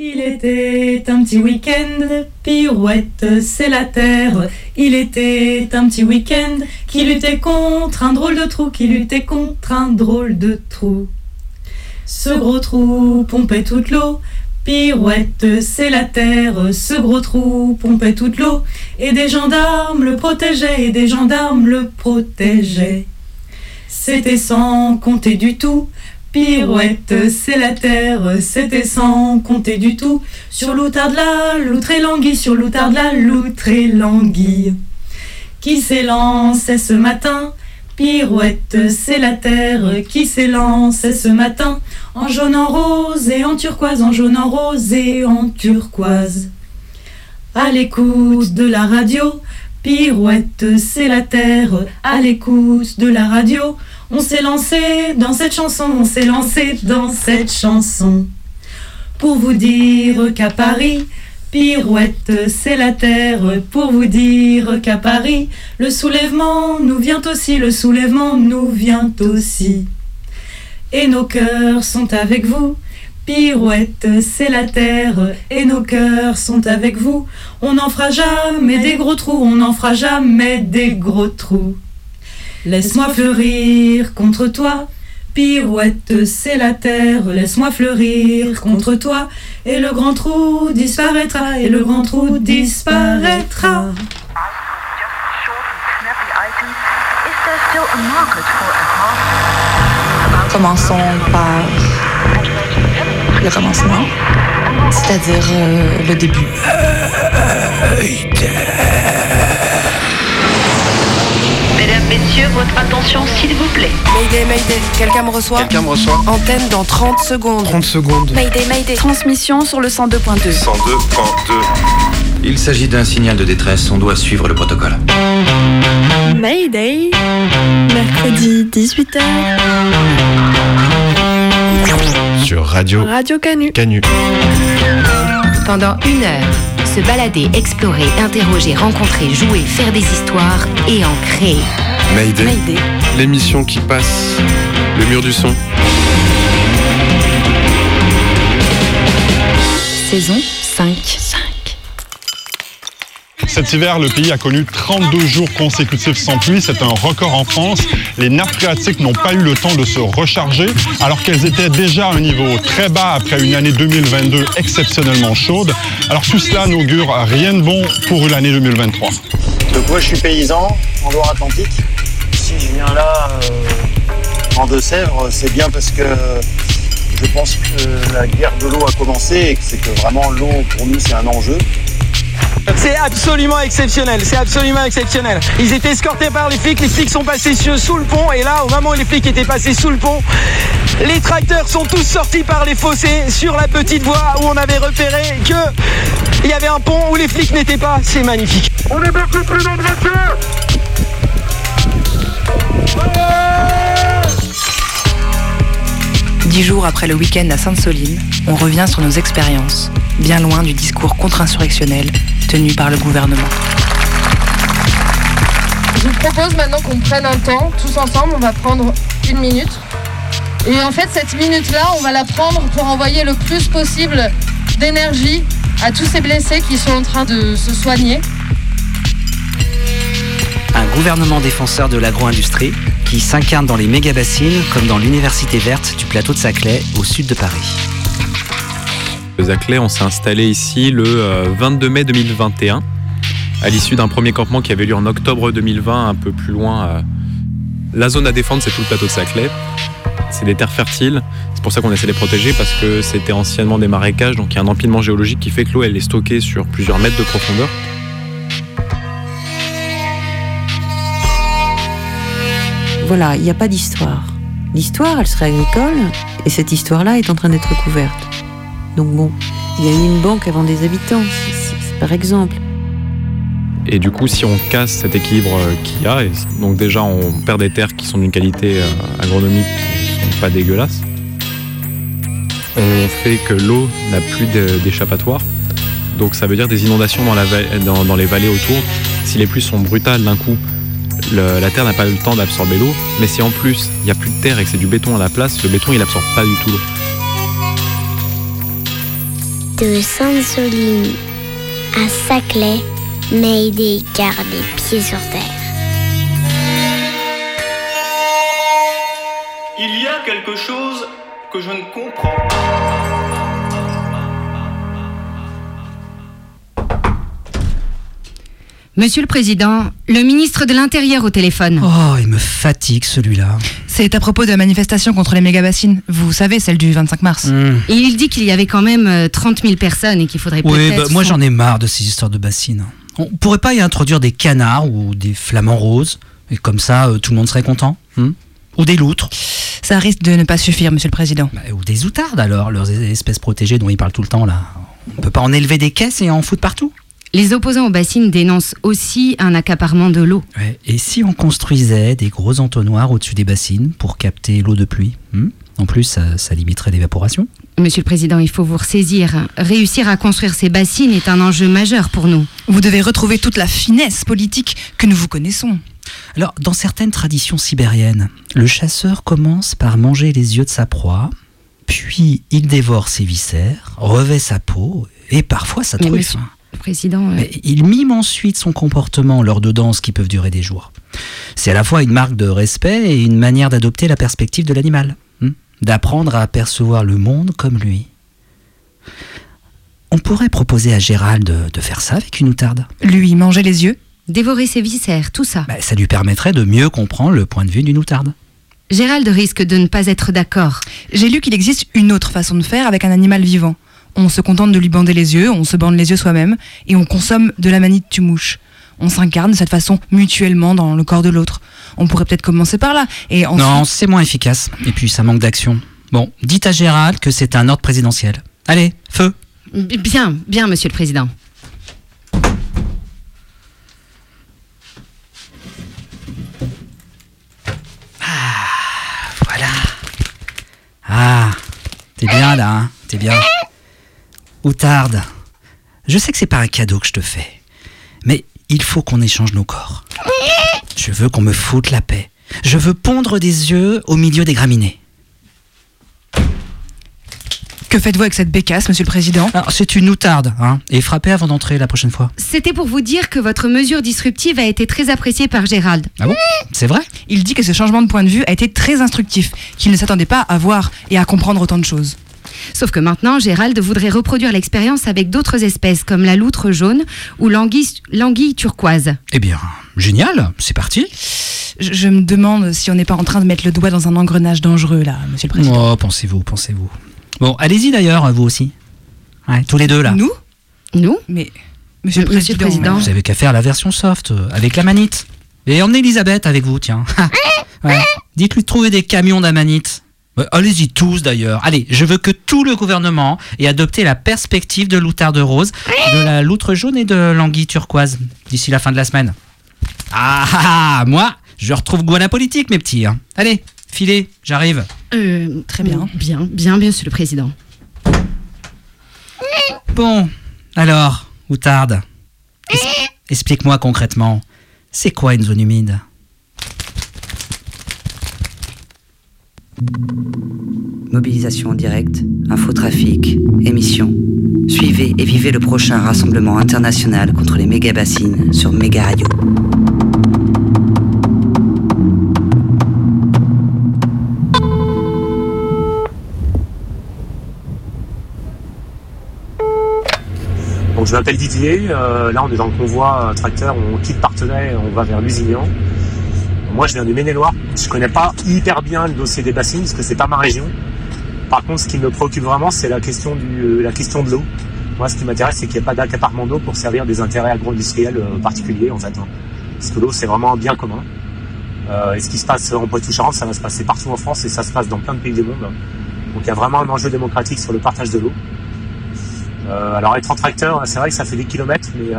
Il était un petit week-end, pirouette, c'est la terre. Il était un petit week-end qui luttait contre un drôle de trou, qui luttait contre un drôle de trou. Ce gros trou pompait toute l'eau, pirouette, c'est la terre. Ce gros trou pompait toute l'eau, et des gendarmes le protégeaient, et des gendarmes le protégeaient. C'était sans compter du tout Pirouette, c'est la terre, c'était sans compter du tout. Sur l'outard-de-la, loutre et languille, sur l'outard-de-la, loutre et languille. Qui s'élançait ce matin? Pirouette, c'est la terre qui s'élançait ce matin, en jaune, en rose et en turquoise, en jaune, en rose et en turquoise. À l'écoute de la radio, Pirouette, c'est la terre, à l'écoute de la radio, on s'est lancé dans cette chanson, on s'est lancé dans cette chanson. Pour vous dire qu'à Paris, Pirouette, c'est la terre. Pour vous dire qu'à Paris, le soulèvement nous vient aussi, le soulèvement nous vient aussi. Et nos cœurs sont avec vous. Pirouette, c'est la terre, et nos cœurs sont avec vous. On n'en fera jamais des gros trous, on n'en fera jamais des gros trous. Laisse-moi fleurir contre toi. Pirouette, c'est la terre, laisse-moi fleurir contre toi. Et le grand trou disparaîtra, et le grand trou disparaîtra. Commençons par le commencement, c'est-à-dire euh, le début. Messieurs, votre attention, s'il vous plaît. Mayday, Mayday, quelqu'un me reçoit Quelqu'un me reçoit Antenne dans 30 secondes. 30 secondes. Mayday, Mayday, transmission sur le 102.2. 102.2. Il s'agit d'un signal de détresse, on doit suivre le protocole. Mayday, mercredi 18h. Sur Radio Radio Canu. Canu. Pendant une heure, se balader, explorer, interroger, rencontrer, jouer, faire des histoires et en créer. Mayday. Mayday. L'émission qui passe le mur du son. Saison 5. 5. Cet hiver, le pays a connu 32 jours consécutifs sans pluie. C'est un record en France. Les nappes phréatiques n'ont pas eu le temps de se recharger alors qu'elles étaient déjà à un niveau très bas après une année 2022 exceptionnellement chaude. Alors tout cela n'augure rien de bon pour l'année 2023. Donc moi je suis paysan en Loire-Atlantique. Si je viens là euh, en Deux-Sèvres, c'est bien parce que je pense que la guerre de l'eau a commencé et que c'est que vraiment l'eau pour nous c'est un enjeu. C'est absolument exceptionnel, c'est absolument exceptionnel. Ils étaient escortés par les flics, les flics sont passés sous le pont et là, au moment où les flics étaient passés sous le pont, les tracteurs sont tous sortis par les fossés sur la petite voie où on avait repéré que il y avait un pont où les flics n'étaient pas. C'est magnifique. On est beaucoup plus dans Dix jours après le week-end à Sainte-Soline, on revient sur nos expériences, bien loin du discours contre-insurrectionnel tenu par le gouvernement. Je vous propose maintenant qu'on prenne un temps, tous ensemble, on va prendre une minute. Et en fait, cette minute-là, on va la prendre pour envoyer le plus possible d'énergie à tous ces blessés qui sont en train de se soigner. Un gouvernement défenseur de l'agro-industrie qui s'incarne dans les méga-bassines comme dans l'université verte du plateau de Saclay au sud de Paris. Zaclay, on s'est installé ici le euh, 22 mai 2021, à l'issue d'un premier campement qui avait lieu en octobre 2020, un peu plus loin. euh, La zone à défendre, c'est tout le plateau de Saclay. C'est des terres fertiles, c'est pour ça qu'on essaie de les protéger, parce que c'était anciennement des marécages, donc il y a un empilement géologique qui fait que l'eau, est stockée sur plusieurs mètres de profondeur. Voilà, il n'y a pas d'histoire. L'histoire, elle serait agricole, et cette histoire-là est en train d'être couverte. Donc bon, il y a eu une banque avant des habitants, par exemple. Et du coup, si on casse cet équilibre euh, qu'il y a, donc déjà on perd des terres qui sont d'une qualité euh, agronomique qui sont pas dégueulasses, on fait que l'eau n'a plus d'échappatoire. Donc ça veut dire des inondations dans les vallées autour. Si les pluies sont brutales d'un coup, le- la terre n'a pas eu le temps d'absorber l'eau. Mais si en plus il n'y a plus de terre et que c'est du béton à la place, le béton il absorbe pas du tout l'eau. de Sainte-Soline à Saclay, Mayday garde les pieds sur terre. Il y a quelque chose que je ne comprends pas. Monsieur le Président, le ministre de l'Intérieur au téléphone. Oh, il me fatigue celui-là. C'est à propos de la manifestation contre les méga-bassines. Vous savez, celle du 25 mars. Et il dit qu'il y avait quand même euh, 30 000 personnes et qu'il faudrait Oui, peut-être... bah, moi j'en ai marre de ces histoires de bassines. On pourrait pas y introduire des canards ou des flamants roses Et comme ça, euh, tout le monde serait content hmm Ou des loutres Ça risque de ne pas suffire, Monsieur le Président. Bah, Ou des outardes alors, leurs espèces protégées dont ils parlent tout le temps là. On peut pas en élever des caisses et en foutre partout Les opposants aux bassines dénoncent aussi un accaparement de l'eau. Ouais, Et si on construisait des gros entonnoirs au-dessus des bassines pour capter l'eau de pluie hmm En plus, ça, ça limiterait l'évaporation. Monsieur le Président, il faut vous ressaisir. Réussir à construire ces bassines est un enjeu majeur pour nous. Vous devez retrouver toute la finesse politique que nous vous connaissons. Alors, dans certaines traditions sibériennes, le chasseur commence par manger les yeux de sa proie, puis il dévore ses viscères, revêt sa peau et parfois sa truffe. monsieur le Président... euh, Mais il mime ensuite son comportement lors de danses qui peuvent durer des jours. C'est à la fois une marque de respect et une manière d'adopter la perspective de l'animal, hmm, d'apprendre à percevoir le monde comme lui. On pourrait proposer à Gérald de, de faire ça avec une outarde. Lui manger les yeux Dévorer ses viscères, tout ça. Bah, ça lui permettrait de mieux comprendre le point de vue d'une outarde. Gérald risque de ne pas être d'accord. J'ai lu qu'il existe une autre façon de faire avec un animal vivant. On se contente de lui bander les yeux, on se bande les yeux soi-même, et on consomme de la manite tu mouche. On s'incarne de cette façon mutuellement dans le corps de l'autre. On pourrait peut-être commencer par là, et ensuite... Non, c'est moins efficace. Et puis ça manque d'action. Bon, dites à Gérald que c'est un ordre présidentiel. Allez, feu Bien, bien, Monsieur le Président. Voilà. Ah, t'es bien là, hein T'es bien. Outarde, je sais que c'est pas un cadeau que je te fais, mais il faut qu'on échange nos corps. Je veux qu'on me foute la paix. Je veux pondre des yeux au milieu des graminées. Que faites-vous avec cette bécasse, Monsieur le Président? Alors, c'est une outarde, hein Et frappez avant d'entrer la prochaine fois. C'était pour vous dire que votre mesure disruptive a été très appréciée par Gérald. Ah bon? C'est vrai? Il dit que ce changement de point de vue a été très instructif, qu'il ne s'attendait pas à voir et à comprendre autant de choses. Sauf que maintenant, Gérald voudrait reproduire l'expérience avec d'autres espèces comme la loutre jaune ou l'anguille l'anguille turquoise. Eh bien, génial, c'est parti. Je, je me demande si on n'est pas en train de mettre le doigt dans un engrenage dangereux, là, Monsieur le Président. Oh, pensez-vous, pensez-vous. Bon, allez-y d'ailleurs, vous aussi. Ouais, tous les deux là. Nous? Nous? Mais, Monsieur le Monsieur le Président... Président. Vous avez qu'à faire la version soft, euh, avec la manite. Et emmenez Elisabeth avec vous, tiens. Ouais. Dites-lui de trouver des camions d'amanite. Ouais, Allez-y tous d'ailleurs. Allez, je veux que tout le gouvernement ait adopté la perspective de l'outarde rose, de la loutre jaune et de l'anguille turquoise d'ici la fin de la semaine. Ah, ah, ah, moi, je retrouve goût à la politique, mes petits. hein. Allez, filez, j'arrive. Euh, Très bien. Bien, bien, bien, Monsieur le Président. Bon, alors, outarde, es- explique-moi concrètement, c'est quoi une zone humide? Mobilisation en direct, infotrafic, émission. Suivez et vivez le prochain rassemblement international contre les méga-bassines sur Méga Radio. Donc je m'appelle Didier, euh, là on est dans le convoi euh, tracteur, on quitte Partenay, on va vers Lusignan. Moi je viens du Maine-et-Loire, je connais pas hyper bien le dossier des bassines parce que c'est pas ma région. Par contre ce qui me préoccupe vraiment c'est la question euh, de l'eau. Moi ce qui m'intéresse c'est qu'il n'y ait pas d'accaparement d'eau pour servir des intérêts agro-industriels euh, particuliers en fait. hein. Parce que l'eau c'est vraiment un bien commun. Euh, et ce qui se passe en Poitou-Charentes, ça va se passer partout en France et ça se passe dans plein de pays du monde. Donc il y a vraiment un enjeu démocratique sur le partage de l'eau. Alors être en tracteur, c'est vrai que ça fait des kilomètres, mais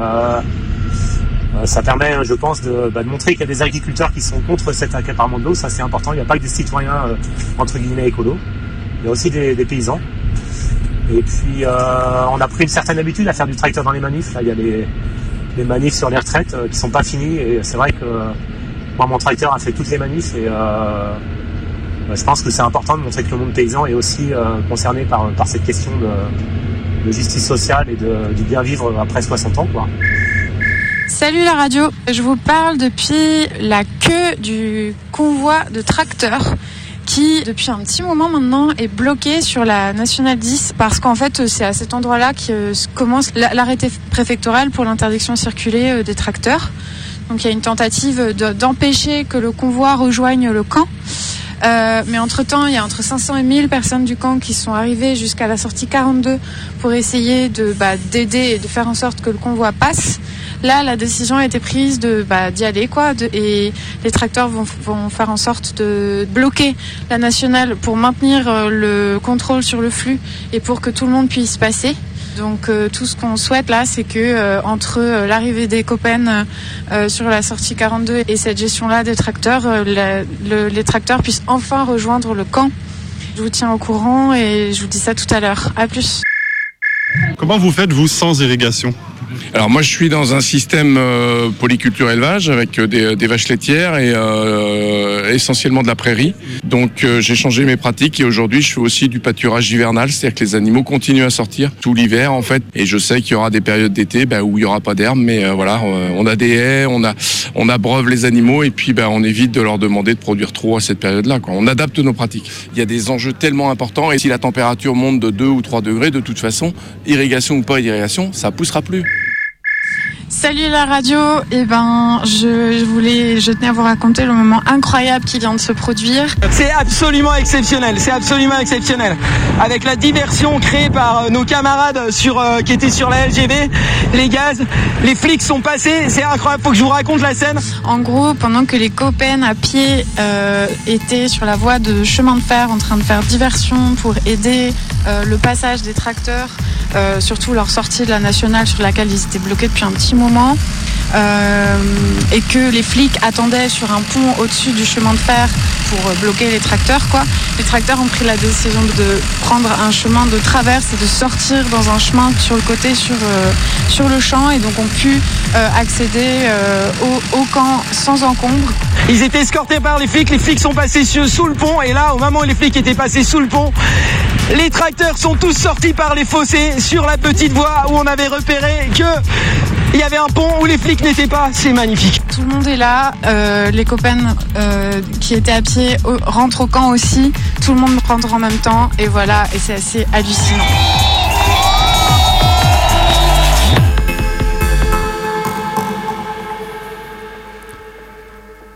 ça permet, je pense, de, bah, de montrer qu'il y a des agriculteurs qui sont contre cet accaparement de l'eau. Ça c'est important. Il n'y a pas que des citoyens euh, entre guillemets écolos. Il y a aussi des, paysans. Et puis euh, on a pris une certaine habitude à faire du tracteur dans les manifs. Là, il y a les, manifs sur les retraites euh, qui sont pas finis. Et c'est vrai que euh, moi, mon tracteur a fait toutes les manifs et euh, bah, je pense que c'est important de montrer que le monde paysan est aussi euh, concerné par, cette question de, de justice sociale et de, du bien vivre après 60 ans. Quoi. Salut la radio, je vous parle depuis la queue du convoi de tracteurs qui, depuis un petit moment maintenant, est bloqué sur la nationale 10 parce qu'en fait, c'est à cet endroit-là que commence l'arrêté préfectoral pour l'interdiction de circuler euh, des tracteurs. Donc il y a une tentative d'empêcher que le convoi rejoigne le camp. Euh, mais entre-temps, il y a entre 500 et 1000 personnes du camp qui sont arrivées jusqu'à la sortie 42 pour essayer bah, d'aider et de faire en sorte que le convoi passe. Là, la décision a été prise de bah, d'y aller, quoi, de, et les tracteurs vont, vont faire en sorte de bloquer la nationale pour maintenir euh, le contrôle sur le flux et pour que tout le monde puisse passer. Donc euh, tout ce qu'on souhaite là, c'est que euh, entre l'arrivée des copains sur la sortie 42 et cette gestion-là des tracteurs, les tracteurs puissent enfin rejoindre le camp. Je vous tiens au courant et je vous dis ça tout à l'heure. À plus. Comment vous faites vous sans irrigation? Alors moi je suis dans un système euh, polyculture élevage avec euh, des, vaches laitières et euh, essentiellement de la prairie. Donc j'ai changé mes pratiques et aujourd'hui je fais aussi du pâturage hivernal, c'est-à-dire que les animaux continuent à sortir tout l'hiver en fait. Et je sais qu'il y aura des périodes d'été ben, où il y aura pas d'herbe, mais voilà, on a des haies, on abreuve les animaux et puis ben, on évite de leur demander de produire trop à cette période-là. On adapte nos pratiques. Il y a des enjeux tellement importants et si la température monte de 2 ou 3 degrés, de toute façon, irrigation ou pas irrigation, ça poussera plus. Salut la radio, et eh ben je, voulais, je tenais à vous raconter le moment incroyable qui vient de se produire. C'est absolument exceptionnel, c'est absolument exceptionnel. Avec la diversion créée par euh, nos camarades sur, euh, qui étaient sur la LGV, les gaz, les flics sont passés, c'est incroyable, faut que je vous raconte la scène. En gros, pendant que les copains à pied euh, étaient sur la voie de chemin de fer en train de faire diversion pour aider le passage des tracteurs, surtout leur sortie de la nationale sur laquelle ils étaient bloqués depuis un petit moment. Euh, et que les flics attendaient sur un pont au-dessus du chemin de fer pour bloquer les tracteurs. Quoi. Les tracteurs ont pris la décision de prendre un chemin de traverse et de sortir dans un chemin sur le côté, sur, euh, sur le champ, et donc ont pu euh, accéder au, camp sans encombre. Ils étaient escortés par les flics, les flics sont passés sous le pont, et là, au moment où les flics étaient passés sous le pont, les tracteurs sont tous sortis par les fossés sur la petite voie où on avait repéré que il y avait un pont où les flics n'étaient pas. C'est magnifique. Tout le monde est là. Euh, les copains euh, qui étaient à pied rentrent au camp aussi. Tout le monde rentre en même temps. Et voilà, et c'est assez hallucinant.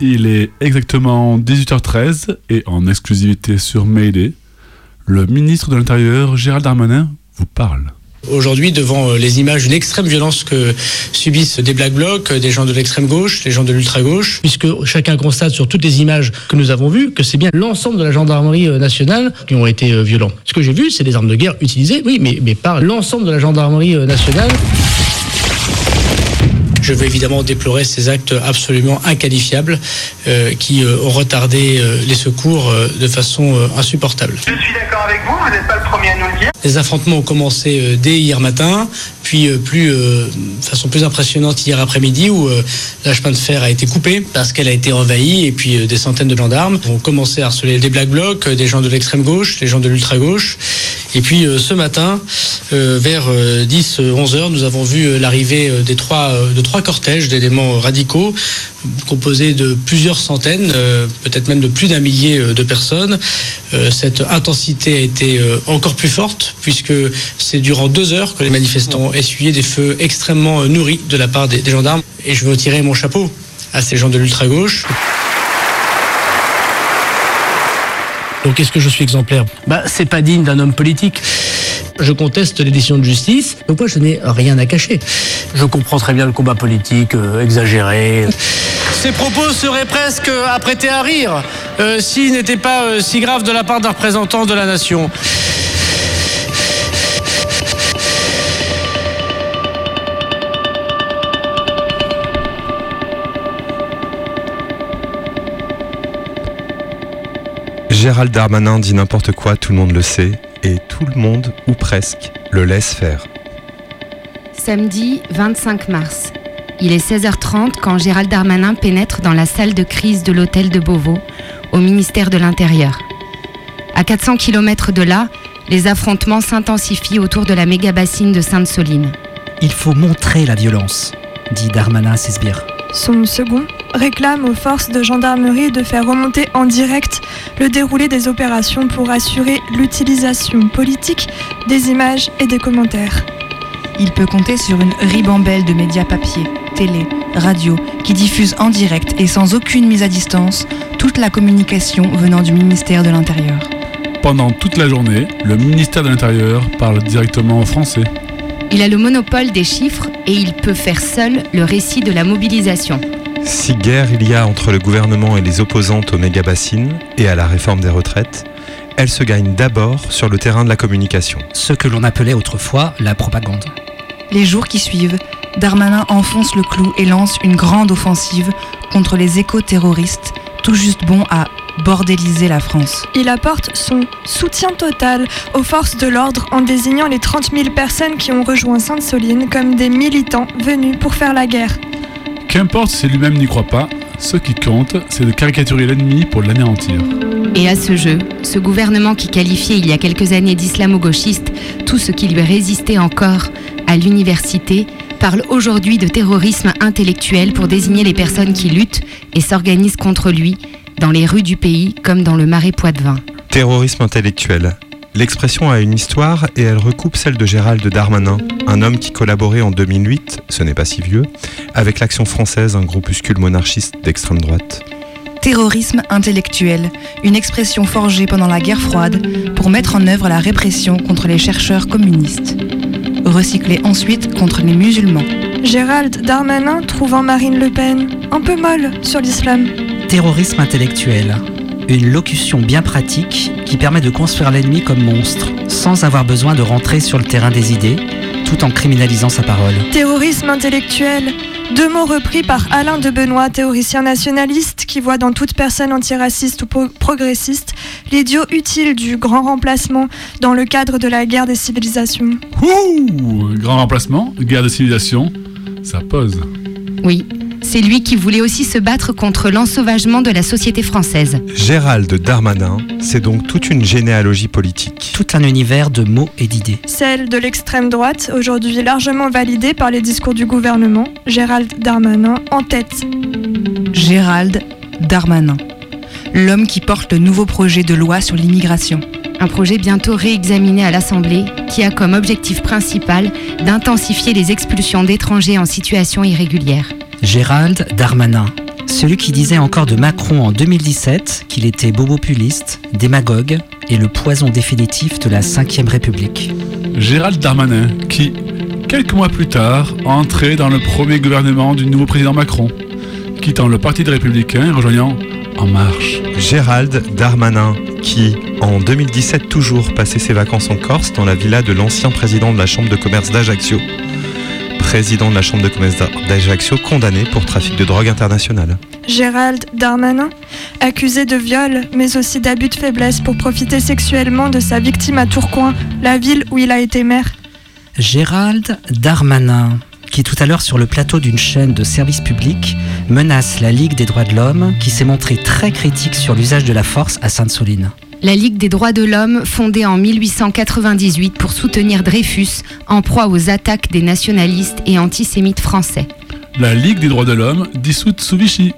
Il est exactement 18h13 et en exclusivité sur Mayday, le ministre de l'Intérieur, Gérald Darmanin, vous parle. Aujourd'hui, devant euh, les images d'une extrême violence que subissent des Black Blocs, euh, des gens de l'extrême gauche, des gens de l'ultra-gauche, puisque chacun constate sur toutes les images que nous avons vues que c'est bien l'ensemble de la gendarmerie euh, nationale qui ont été violents. Ce que j'ai vu, c'est des armes de guerre utilisées, oui, mais, mais par l'ensemble de la gendarmerie nationale. Je veux évidemment déplorer ces actes absolument inqualifiables euh, qui euh, ont retardé euh, les secours de façon insupportable. Je suis d'accord avec vous, vous n'êtes pas le premier à nous le dire. Les affrontements ont commencé dès hier matin, puis plus de façon plus impressionnante hier après-midi où la chemin de fer a été coupé parce qu'elle a été envahie et puis des centaines de gendarmes ont commencé à harceler des black blocs, des gens de l'extrême gauche, des gens de l'ultra gauche. Et puis ce matin, vers 10-11 heures, nous avons vu l'arrivée des trois de trois cortèges d'éléments radicaux composés de plusieurs centaines, euh, peut-être même de plus d'un millier euh, de personnes. Euh, cette intensité a été encore plus forte puisque c'est durant deux heures que les manifestants essuyé des feux extrêmement nourris de la part des, gendarmes. Et je veux tirer mon chapeau à ces gens de l'ultra-gauche. Donc est-ce que je suis exemplaire? Bah c'est pas digne d'un homme politique. Je conteste les décisions de justice, donc moi je n'ai rien à cacher. Je comprends très bien le combat politique euh, exagéré. Ces propos seraient presque apprêtés à rire euh, s'ils n'étaient pas euh, si graves de la part d'un représentant de la nation. Gérald Darmanin dit n'importe quoi, tout le monde le sait, et tout le monde, ou presque, le laisse faire. Samedi 25 mars. Il est 16h30 quand Gérald Darmanin pénètre dans la salle de crise de l'hôtel de Beauvau, au ministère de l'Intérieur. À 400 km de là, Les affrontements s'intensifient autour de la méga bassine de Sainte-Soline. Il faut montrer la violence, dit Darmanin à ses sbires. Son second réclame aux forces de gendarmerie de faire remonter en direct le déroulé des opérations pour assurer l'utilisation politique des images et des commentaires. Il peut compter sur une ribambelle de médias papier, télé, radio, qui diffusent en direct et sans aucune mise à distance toute la communication venant du ministère de l'Intérieur. Pendant toute la journée, le ministère de l'Intérieur parle directement aux Français. Il a le monopole des chiffres et il peut faire seul le récit de la mobilisation. Si guerre il y a entre le gouvernement et les opposantes aux méga-bassines et à la réforme des retraites, elle se gagne d'abord sur le terrain de la communication. Ce que l'on appelait autrefois la propagande. Les jours qui suivent, Darmanin enfonce le clou et lance une grande offensive contre les éco-terroristes, tout juste bons à bordéliser la France. Il apporte son soutien total aux forces de l'ordre en désignant les 30 000 personnes qui ont rejoint Sainte-Soline comme des militants venus pour faire la guerre. Qu'importe si lui-même n'y croit pas, ce qui compte, c'est de caricaturer l'ennemi pour l'anéantir. Et à ce jeu, ce gouvernement qui qualifiait il y a quelques années d'islamo-gauchiste tout ce qui lui résistait encore à l'université parle aujourd'hui de terrorisme intellectuel pour désigner les personnes qui luttent et s'organisent contre lui dans les rues du pays comme dans le marais Poitevin. Terrorisme intellectuel. L'expression a une histoire et elle recoupe celle de Gérald Darmanin, un homme qui collaborait en 2008, ce n'est pas si vieux, avec l'Action française, un groupuscule monarchiste d'extrême droite. Terrorisme intellectuel, une expression forgée pendant la guerre froide pour mettre en œuvre la répression contre les chercheurs communistes. Recyclée ensuite contre les musulmans. Gérald Darmanin trouvant Marine Le Pen un peu molle sur l'islam. Terrorisme intellectuel, une locution bien pratique qui permet de construire l'ennemi comme monstre, sans avoir besoin de rentrer sur le terrain des idées, tout en criminalisant sa parole. Terrorisme intellectuel, deux mots repris par Alain de Benoît, théoricien nationaliste, qui voit dans toute personne antiraciste ou pro- progressiste l'idiot utile du grand remplacement dans le cadre de la guerre des civilisations. Ouh Grand remplacement, guerre de civilisation, ça pose. Oui, c'est lui qui voulait aussi se battre contre l'ensauvagement de la société française. Gérald Darmanin, c'est donc toute une généalogie politique. Tout un univers de mots et d'idées. Celle de l'extrême droite, aujourd'hui largement validée par les discours du gouvernement, Gérald Darmanin en tête. Gérald Darmanin, l'homme qui porte le nouveau projet de loi sur l'immigration. Un projet bientôt réexaminé à l'Assemblée qui a comme objectif principal d'intensifier les expulsions d'étrangers en situation irrégulière. Gérald Darmanin, celui qui disait encore de Macron en 2017 qu'il était bobopuliste, démagogue et le poison définitif de la Ve République. Gérald Darmanin, qui, quelques mois plus tard, entrait dans le premier gouvernement du nouveau président Macron, quittant le Parti des Républicains et rejoignant En Marche. Gérald Darmanin, qui, en 2017 toujours, passait ses vacances en Corse dans la villa de l'ancien président de la Chambre de commerce d'Ajaccio. Président de la Chambre de commerce d'Ajaccio condamné pour trafic de drogue internationale. Gérald Darmanin, accusé de viol, mais aussi d'abus de faiblesse pour profiter sexuellement de sa victime à Tourcoing, la ville où il a été maire. Gérald Darmanin, qui tout à l'heure sur le plateau d'une chaîne de service public menace la Ligue des droits de l'homme, qui s'est montrée très critique sur l'usage de la force à Sainte-Soline. La Ligue des droits de l'homme, fondée en 1898 pour soutenir Dreyfus, en proie aux attaques des nationalistes et antisémites français. La Ligue des droits de l'homme, dissoute sous Vichy.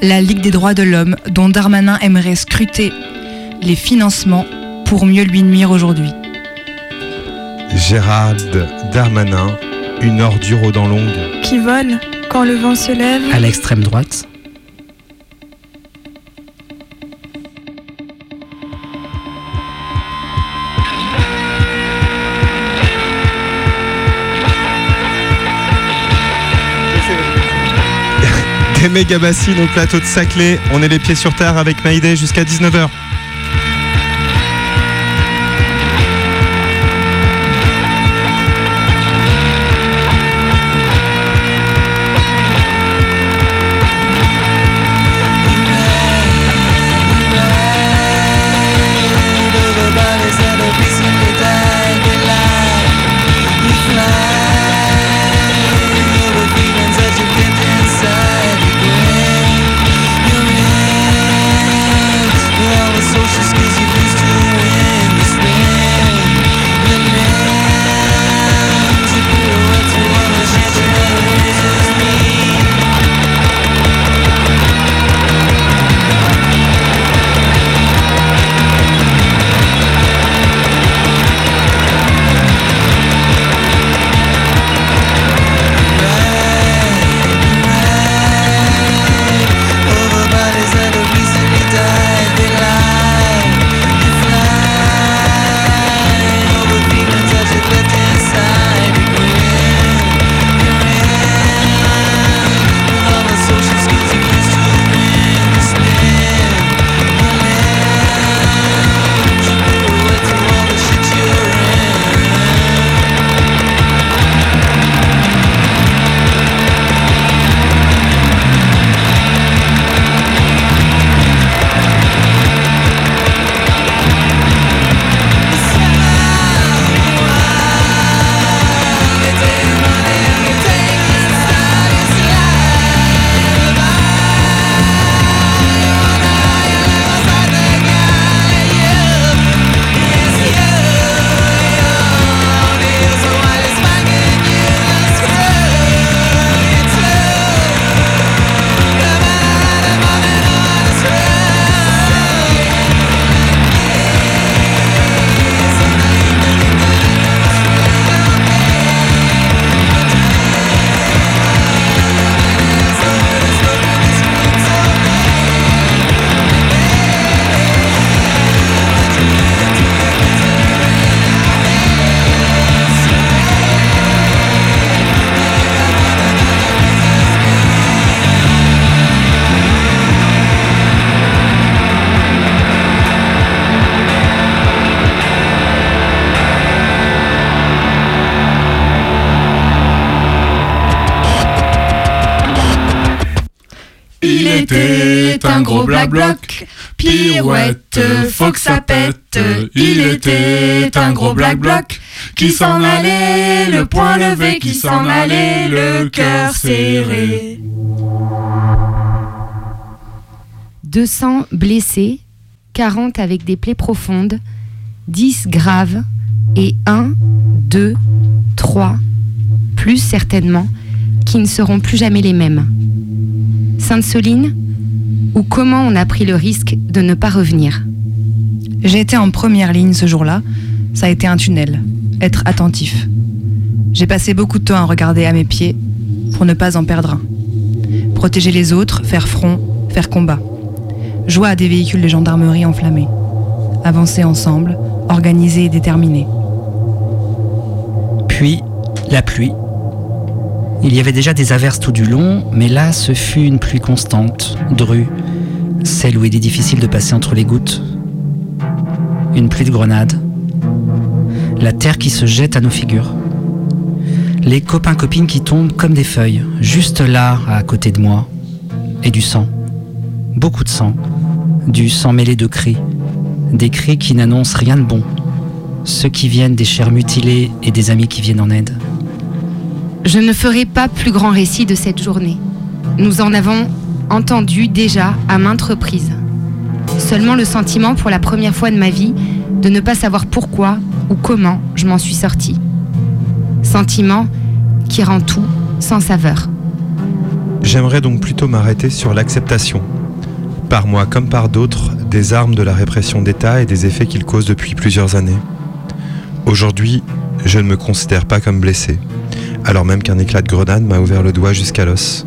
La Ligue des droits de l'homme, dont Darmanin aimerait scruter les financements pour mieux lui nuire aujourd'hui. Gérald Darmanin, une ordure aux dents longues. Qui vole quand le vent se lève? À l'extrême droite. Bassines au plateau de Saclay. On est les pieds sur terre avec Maïdé jusqu'à 19h. Un gros black bloc. Pirouette, faut que ça pète. Il était un gros black bloc. Qui s'en allait, le poing levé, qui s'en allait, le cœur serré. 200 blessés, 40 avec des plaies profondes, 10 graves et 1, 2, 3, plus certainement, qui ne seront plus jamais les mêmes. Sainte-Soline Ou comment on a pris le risque de ne pas revenir J'ai été en première ligne ce jour-là. Ça a été un tunnel. Être attentif. J'ai passé beaucoup de temps à regarder à mes pieds pour ne pas en perdre un. Protéger les autres, faire front, faire combat. Joie à des véhicules de gendarmerie enflammés. Avancer ensemble, organisés et déterminés. Puis, la pluie. Il y avait déjà des averses tout du long, mais là, ce fut une pluie constante, drue, celle où il est difficile de passer entre les gouttes. Une pluie de grenades. La terre qui se jette à nos figures. Les copains-copines qui tombent comme des feuilles, juste là, à côté de moi. Et du sang. Beaucoup de sang. Du sang mêlé de cris. Des cris qui n'annoncent rien de bon. Ceux qui viennent des chairs mutilées et des amis qui viennent en aide. Je ne ferai pas plus grand récit de cette journée. Nous en avons entendu déjà à maintes reprises. Seulement le sentiment pour la première fois de ma vie de ne pas savoir pourquoi ou comment je m'en suis sortie. Sentiment qui rend tout sans saveur. J'aimerais donc plutôt m'arrêter sur l'acceptation, par moi comme par d'autres, des armes de la répression d'État et des effets qu'ils causent depuis plusieurs années. Aujourd'hui, je ne me considère pas comme blessé, alors même qu'un éclat de grenade m'a ouvert le doigt jusqu'à l'os.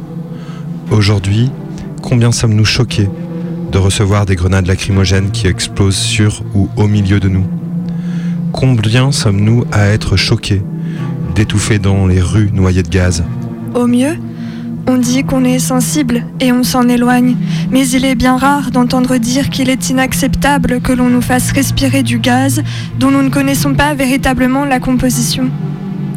Aujourd'hui, combien sommes-nous choqués de recevoir des grenades lacrymogènes qui explosent sur ou au milieu de nous? Combien sommes-nous à être choqués, d'étouffer dans les rues noyées de gaz? Au mieux, on dit qu'on est sensible et on s'en éloigne, mais il est bien rare d'entendre dire qu'il est inacceptable que l'on nous fasse respirer du gaz dont nous ne connaissons pas véritablement la composition.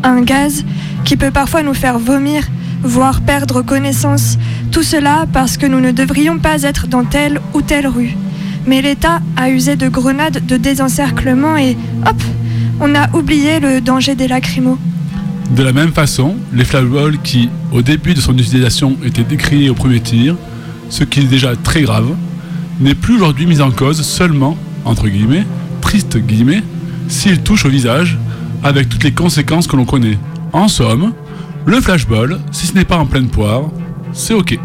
Un gaz qui peut parfois nous faire vomir, voire perdre connaissance, tout cela parce que nous ne devrions pas être dans telle ou telle rue. Mais l'État a usé de grenades de désencerclement et hop, on a oublié le danger des lacrymos. De la même façon, les flashballs qui, au début de son utilisation, étaient décriés au premier tir, ce qui est déjà très grave, n'est plus aujourd'hui mis en cause seulement, entre guillemets, triste guillemets, s'il touche au visage, avec toutes les conséquences que l'on connaît. En somme, le flashball, si ce n'est pas en pleine poire, c'est ok.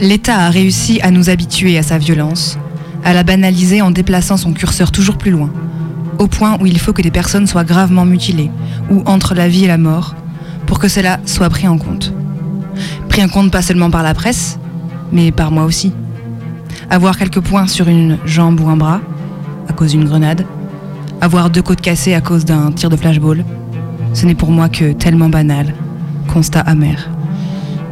L'État a réussi à nous habituer à sa violence, à la banaliser en déplaçant son curseur toujours plus loin, au point où il faut que des personnes soient gravement mutilées, ou entre la vie et la mort, pour que cela soit pris en compte. Pris en compte pas seulement par la presse, mais par moi aussi. Avoir quelques points sur une jambe ou un bras, à cause d'une grenade, avoir deux côtes cassées à cause d'un tir de flashball, ce n'est pour moi que tellement banal, constat amer.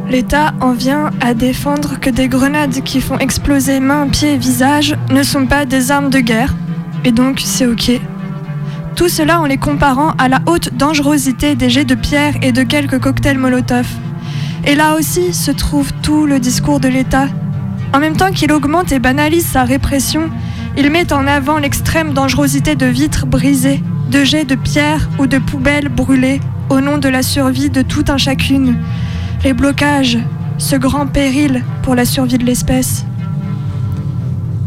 L'État en vient à défendre que des grenades qui font exploser mains, pieds, visage ne sont pas des armes de guerre, et donc c'est ok. Tout cela en les comparant à la haute dangerosité des jets de pierre et de quelques cocktails Molotov. Et là aussi se trouve tout le discours de l'État. En même temps qu'il augmente et banalise sa répression, il met en avant l'extrême dangerosité de vitres brisées, de jets de pierre ou de poubelles brûlées au nom de la survie de tout un chacune. Les blocages, ce grand péril pour la survie de l'espèce.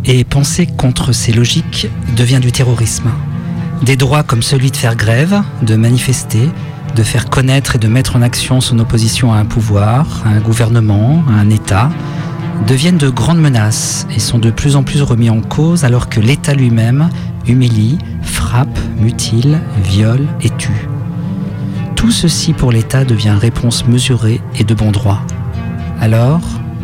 Et penser contre ces logiques devient du terrorisme. Des droits comme celui de faire grève, de manifester, de faire connaître et de mettre en action son opposition à un pouvoir, à un gouvernement, à un État, deviennent de grandes menaces et sont de plus en plus remis en cause alors que l'État lui-même humilie, frappe, mutile, viole et tue. Tout ceci pour l'État devient réponse mesurée et de bon droit. Alors,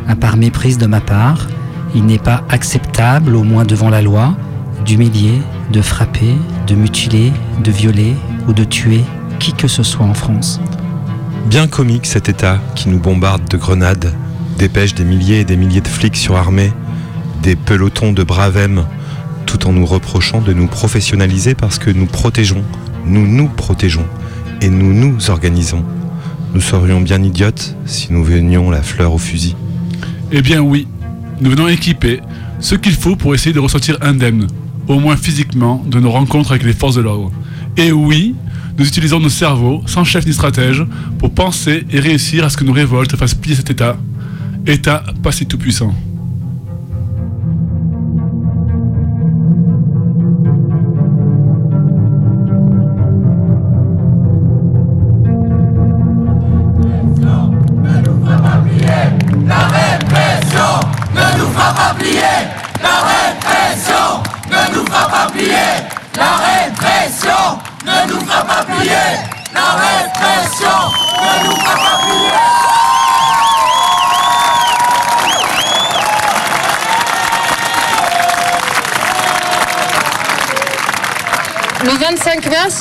à part méprise de ma part, il n'est pas acceptable, au moins devant la loi, d'humilier, de frapper, de mutiler, de violer ou de tuer qui que ce soit en France. Bien comique cet État qui nous bombarde de grenades, dépêche des milliers et des milliers de flics surarmés, des pelotons de bravem, tout en nous reprochant de nous professionnaliser parce que nous protégeons, nous nous protégeons et nous nous organisons. Nous serions bien idiotes si nous venions la fleur au fusil. Eh bien oui, nous venons équiper ce qu'il faut pour essayer de ressortir indemne, au moins physiquement, de nos rencontres avec les forces de l'ordre. Et oui, nous utilisons nos cerveaux, sans chef ni stratège, pour penser et réussir à ce que nos révoltes fassent plier cet État. État pas si tout-puissant.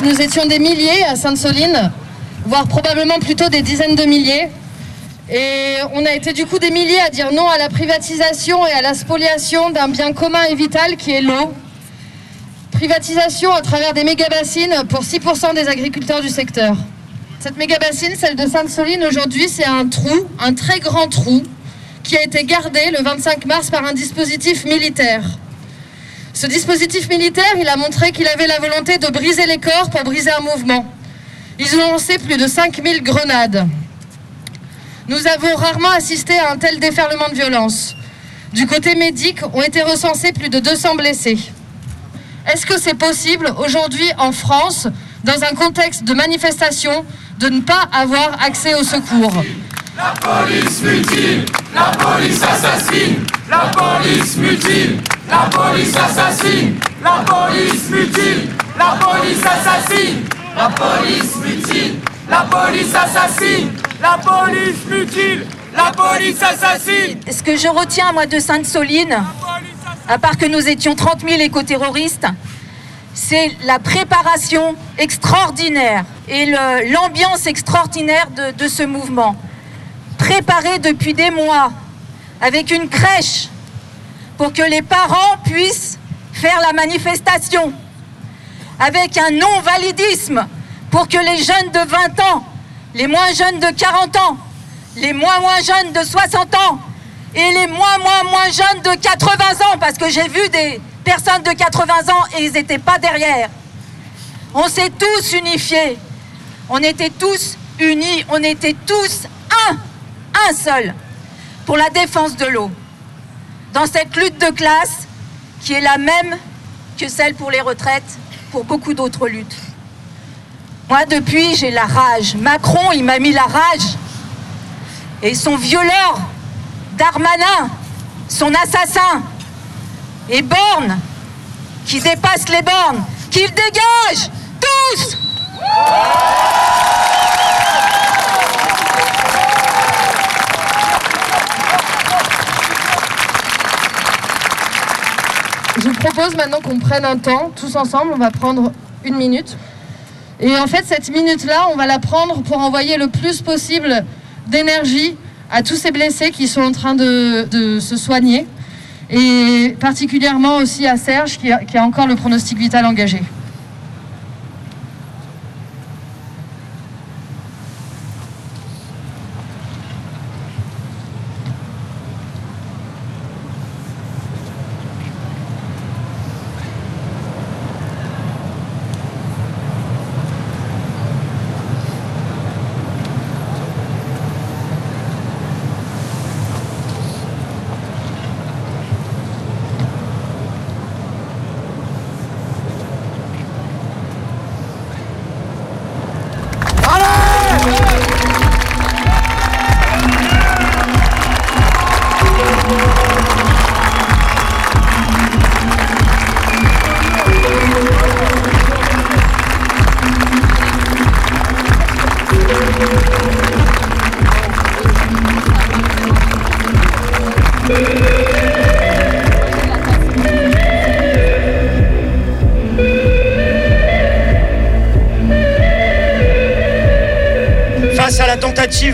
Nous étions des milliers à Sainte-Soline, voire probablement plutôt des dizaines de milliers. Et on a été du coup des milliers à dire non à la privatisation et à la spoliation d'un bien commun et vital qui est l'eau. Privatisation à travers des méga-bassines pour 6% des agriculteurs du secteur. Cette méga-bassine, celle de Sainte-Soline, aujourd'hui, c'est un trou, un très grand trou, qui a été gardé le 25 mars par un dispositif militaire. Ce dispositif militaire, il a montré qu'il avait la volonté de briser les corps pour briser un mouvement. Ils ont lancé plus de 5000 grenades. Nous avons rarement assisté à un tel déferlement de violence. Du côté médic, ont été recensés plus de 200 blessés. Est-ce que c'est possible aujourd'hui en France, dans un contexte de manifestation, de ne pas avoir accès au secours? La police mutile, la police assassine, la police mutile, la police assassine, la police mutile, la police assassine, la police mutile, la police assassine, la police mutile, la police assassine. Ce que je retiens, moi, de Sainte-Soline, à part que nous étions 30 000 éco-terroristes, c'est la préparation extraordinaire et l'ambiance extraordinaire de, de ce mouvement. Préparé depuis des mois, avec une crèche, pour que les parents puissent faire la manifestation, avec un non-validisme, pour que les jeunes de 20 ans, les moins jeunes de 40 ans, les moins moins jeunes de 60 ans et les moins moins moins jeunes de 80 ans, parce que j'ai vu des personnes de 80 ans et ils n'étaient pas derrière. On s'est tous unifiés. On était tous unis. On était tous un, un seul, pour la défense de l'eau. Dans cette lutte de classe qui est la même que celle pour les retraites, pour beaucoup d'autres luttes. Moi, depuis, j'ai la rage. Macron, il m'a mis la rage. Et son violeur, Darmanin, son assassin, et Borne, qui dépasse les bornes, qu'il dégage tous Je vous propose maintenant qu'on prenne un temps, tous ensemble, on va prendre une minute. Et en fait, cette minute-là, on va la prendre pour envoyer le plus possible d'énergie à tous ces blessés qui sont en train de, se soigner. Et particulièrement aussi à Serge qui a encore le pronostic vital engagé.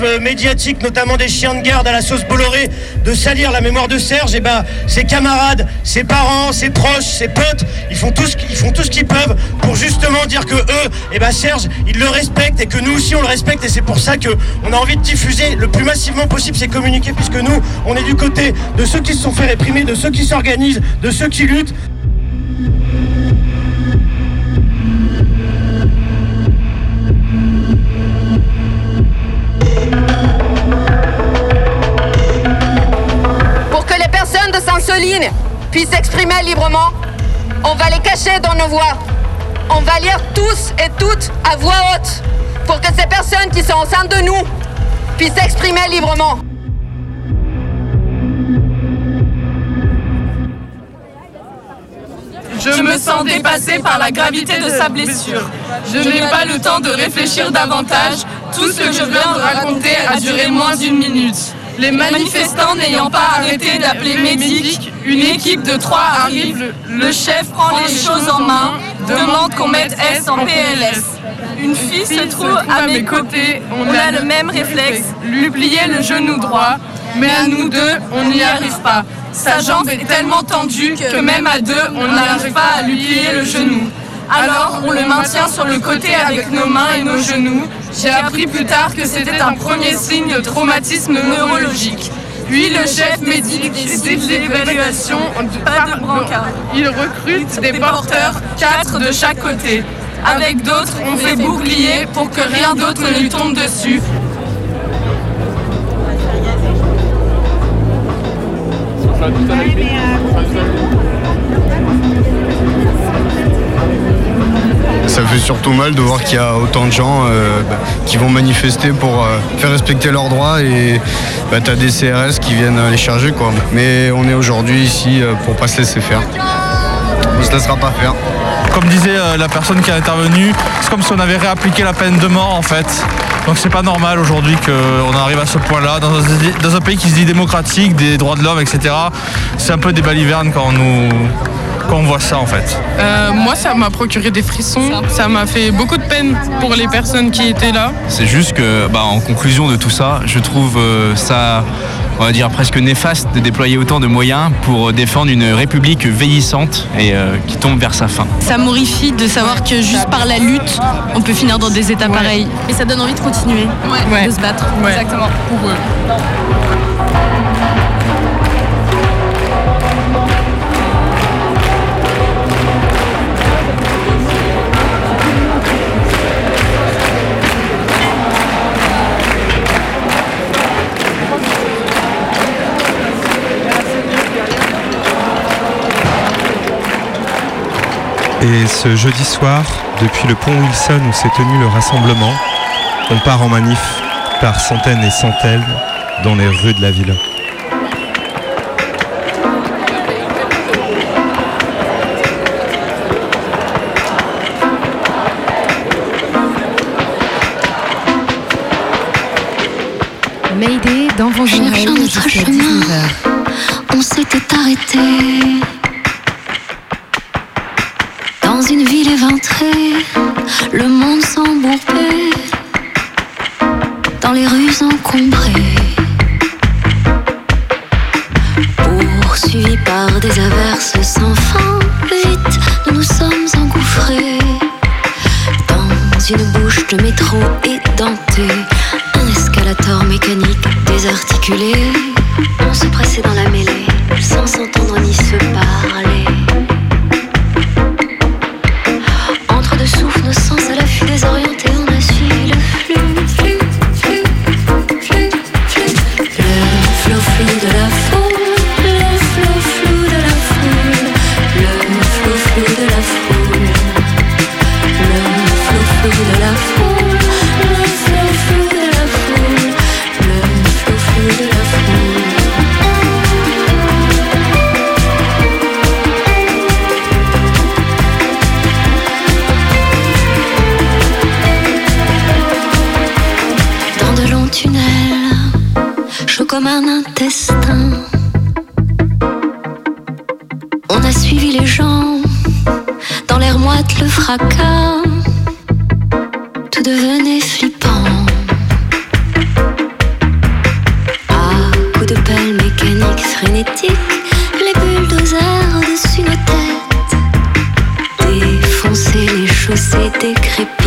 Euh, médiatique, notamment des chiens de garde à la sauce Bolloré, de salir la mémoire de Serge, et ben ses camarades, ses parents, ses proches, ses potes, ils font tout ce qu'ils font tout ce qu'ils peuvent pour justement dire que eux, et ben Serge, ils le respectent et que nous aussi on le respecte et c'est pour ça que on a envie de diffuser le plus massivement possible ces communiqués puisque nous, on est du côté de ceux qui se sont fait réprimer, de ceux qui s'organisent, de ceux qui luttent. Sainte-Soline puissent s'exprimer librement, on va les cacher dans nos voix. On va lire tous et toutes à voix haute pour que ces personnes qui sont enceintes de nous puissent s'exprimer librement. Je me sens dépassée par la gravité de sa blessure. Je n'ai pas le temps de réfléchir davantage. Tout ce que je viens de raconter a duré moins d'une minute. Les manifestants n'ayant pas arrêté d'appeler médic, une équipe de trois arrive. Le chef prend les choses en main, demande qu'on mette S en PLS. Une fille se trouve à mes côtés, on a le même réflexe, lui plier le genou droit, mais à nous deux, on n'y arrive pas. Sa jambe est tellement tendue que même à deux, on n'arrive pas à lui plier le genou. Alors, on le maintient sur le côté avec nos mains et nos genoux. J'ai appris plus tard que c'était un premier signe de traumatisme neurologique. Puis le chef médic décide l'évaluation pas de brancard. Il recrute des porteurs, quatre de chaque côté. Avec d'autres, on fait bouclier pour que rien d'autre ne lui tombe dessus. Ça fait surtout mal de voir qu'il y a autant de gens euh, bah, qui vont manifester pour euh, faire respecter leurs droits et bah, t'as des CRS qui viennent les charger quoi. Mais on est aujourd'hui ici euh, pour pas se laisser faire. On se laissera pas faire. Comme disait la personne qui a intervenu, c'est comme si on avait réappliqué la peine de mort en fait. Donc c'est pas normal aujourd'hui qu'on arrive à ce point-là, dans dans un pays qui se dit démocratique, des droits de l'homme, etc. C'est un peu des balivernes quand on nous quand on voit ça en fait. Euh, moi, ça m'a procuré des frissons. Ça m'a fait beaucoup de peine pour les personnes qui étaient là. C'est juste que, bah, en conclusion de tout ça, je trouve euh, ça, on va dire presque néfaste de déployer autant de moyens pour défendre une république vieillissante et euh, qui tombe vers sa fin. Ça m'horrifie de savoir que juste par la lutte, on peut finir dans des états pareils. Et ça donne envie de continuer, de se battre. Exactement, pour eux. Et ce jeudi soir, depuis le pont Wilson où s'est tenu le rassemblement, on part en manif par centaines et centaines dans les rues de la ville. Mayday dans vos Cherchant oreilles notre jusqu'à chemin. 19h. On s'était arrêté dans une ville éventrée, le monde s'embourbait dans les rues encombrées, poursuivis par des averses sans fin. Vite, nous nous sommes engouffrés dans une bouche de métro édentée, un escalator mécanique désarticulé. On se pressait dans la mêlée, sans s'entendre ni se parler. Les chaussées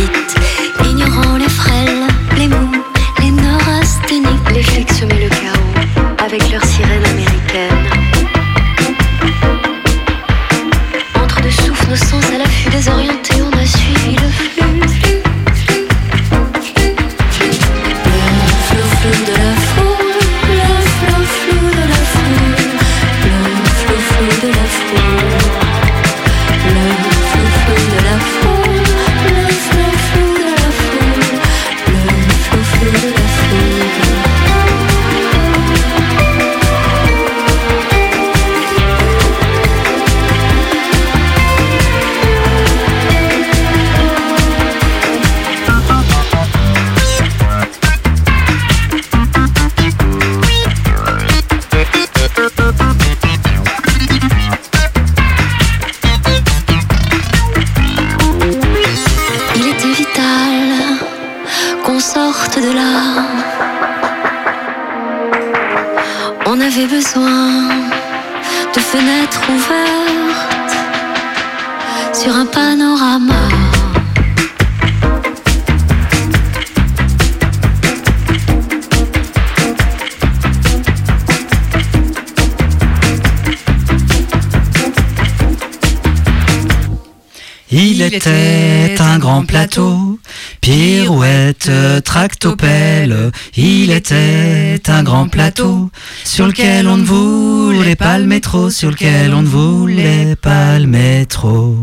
sur lequel on ne voulait pas le métro, sur lequel on ne voulait pas le métro.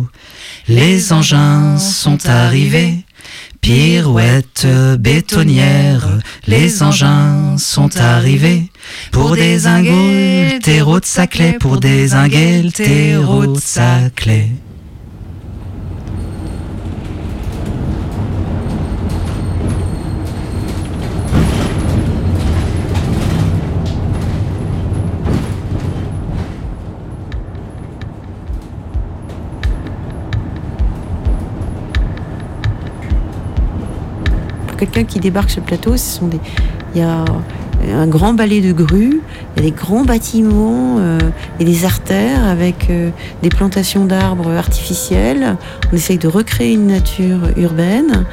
Les engins sont arrivés, pirouette bétonnière. Les engins sont arrivés pour désinguer le terreau de Saclay, pour désinguer le terreau de Saclay. Quelqu'un qui débarque sur le plateau, ce sont des, il y a un grand balai de grues, il y a des grands bâtiments euh, et des artères avec euh, des plantations d'arbres artificiels. On essaye de recréer une nature urbaine.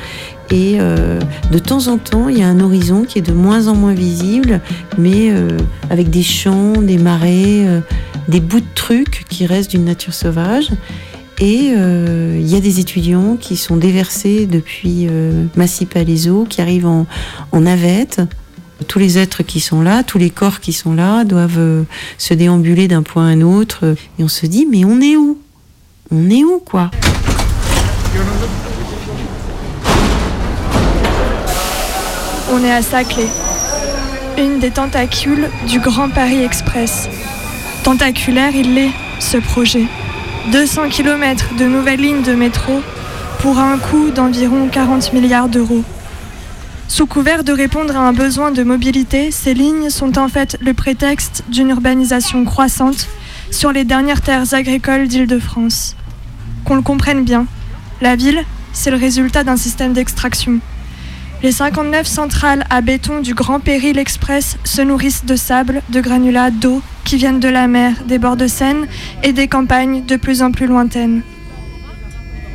Et euh, de temps en temps, il y a un horizon qui est de moins en moins visible, mais avec des champs, des marais, des bouts de trucs qui restent d'une nature sauvage. Et euh, il y a des étudiants qui sont déversés depuis euh, Massy-Palaiseau, qui arrivent en, en navette. Tous les êtres qui sont là, tous les corps qui sont là, doivent euh, se déambuler d'un point à un autre. Et on se dit, mais on est où? On est où, quoi? On est à Saclay, une des tentacules du Grand Paris Express. Tentaculaire, il l'est, ce projet. 200 km de nouvelles lignes de métro pour un coût d'environ 40 milliards d'euros. Sous couvert de répondre à un besoin de mobilité, ces lignes sont en fait le prétexte d'une urbanisation croissante sur les dernières terres agricoles d'Île-de-France. Qu'on le comprenne bien, la ville, c'est le résultat d'un système d'extraction. Les 59 centrales à béton du Grand Péril Express se nourrissent de sable, de granulats, d'eau qui viennent de la mer, des bords de Seine et des campagnes de plus en plus lointaines.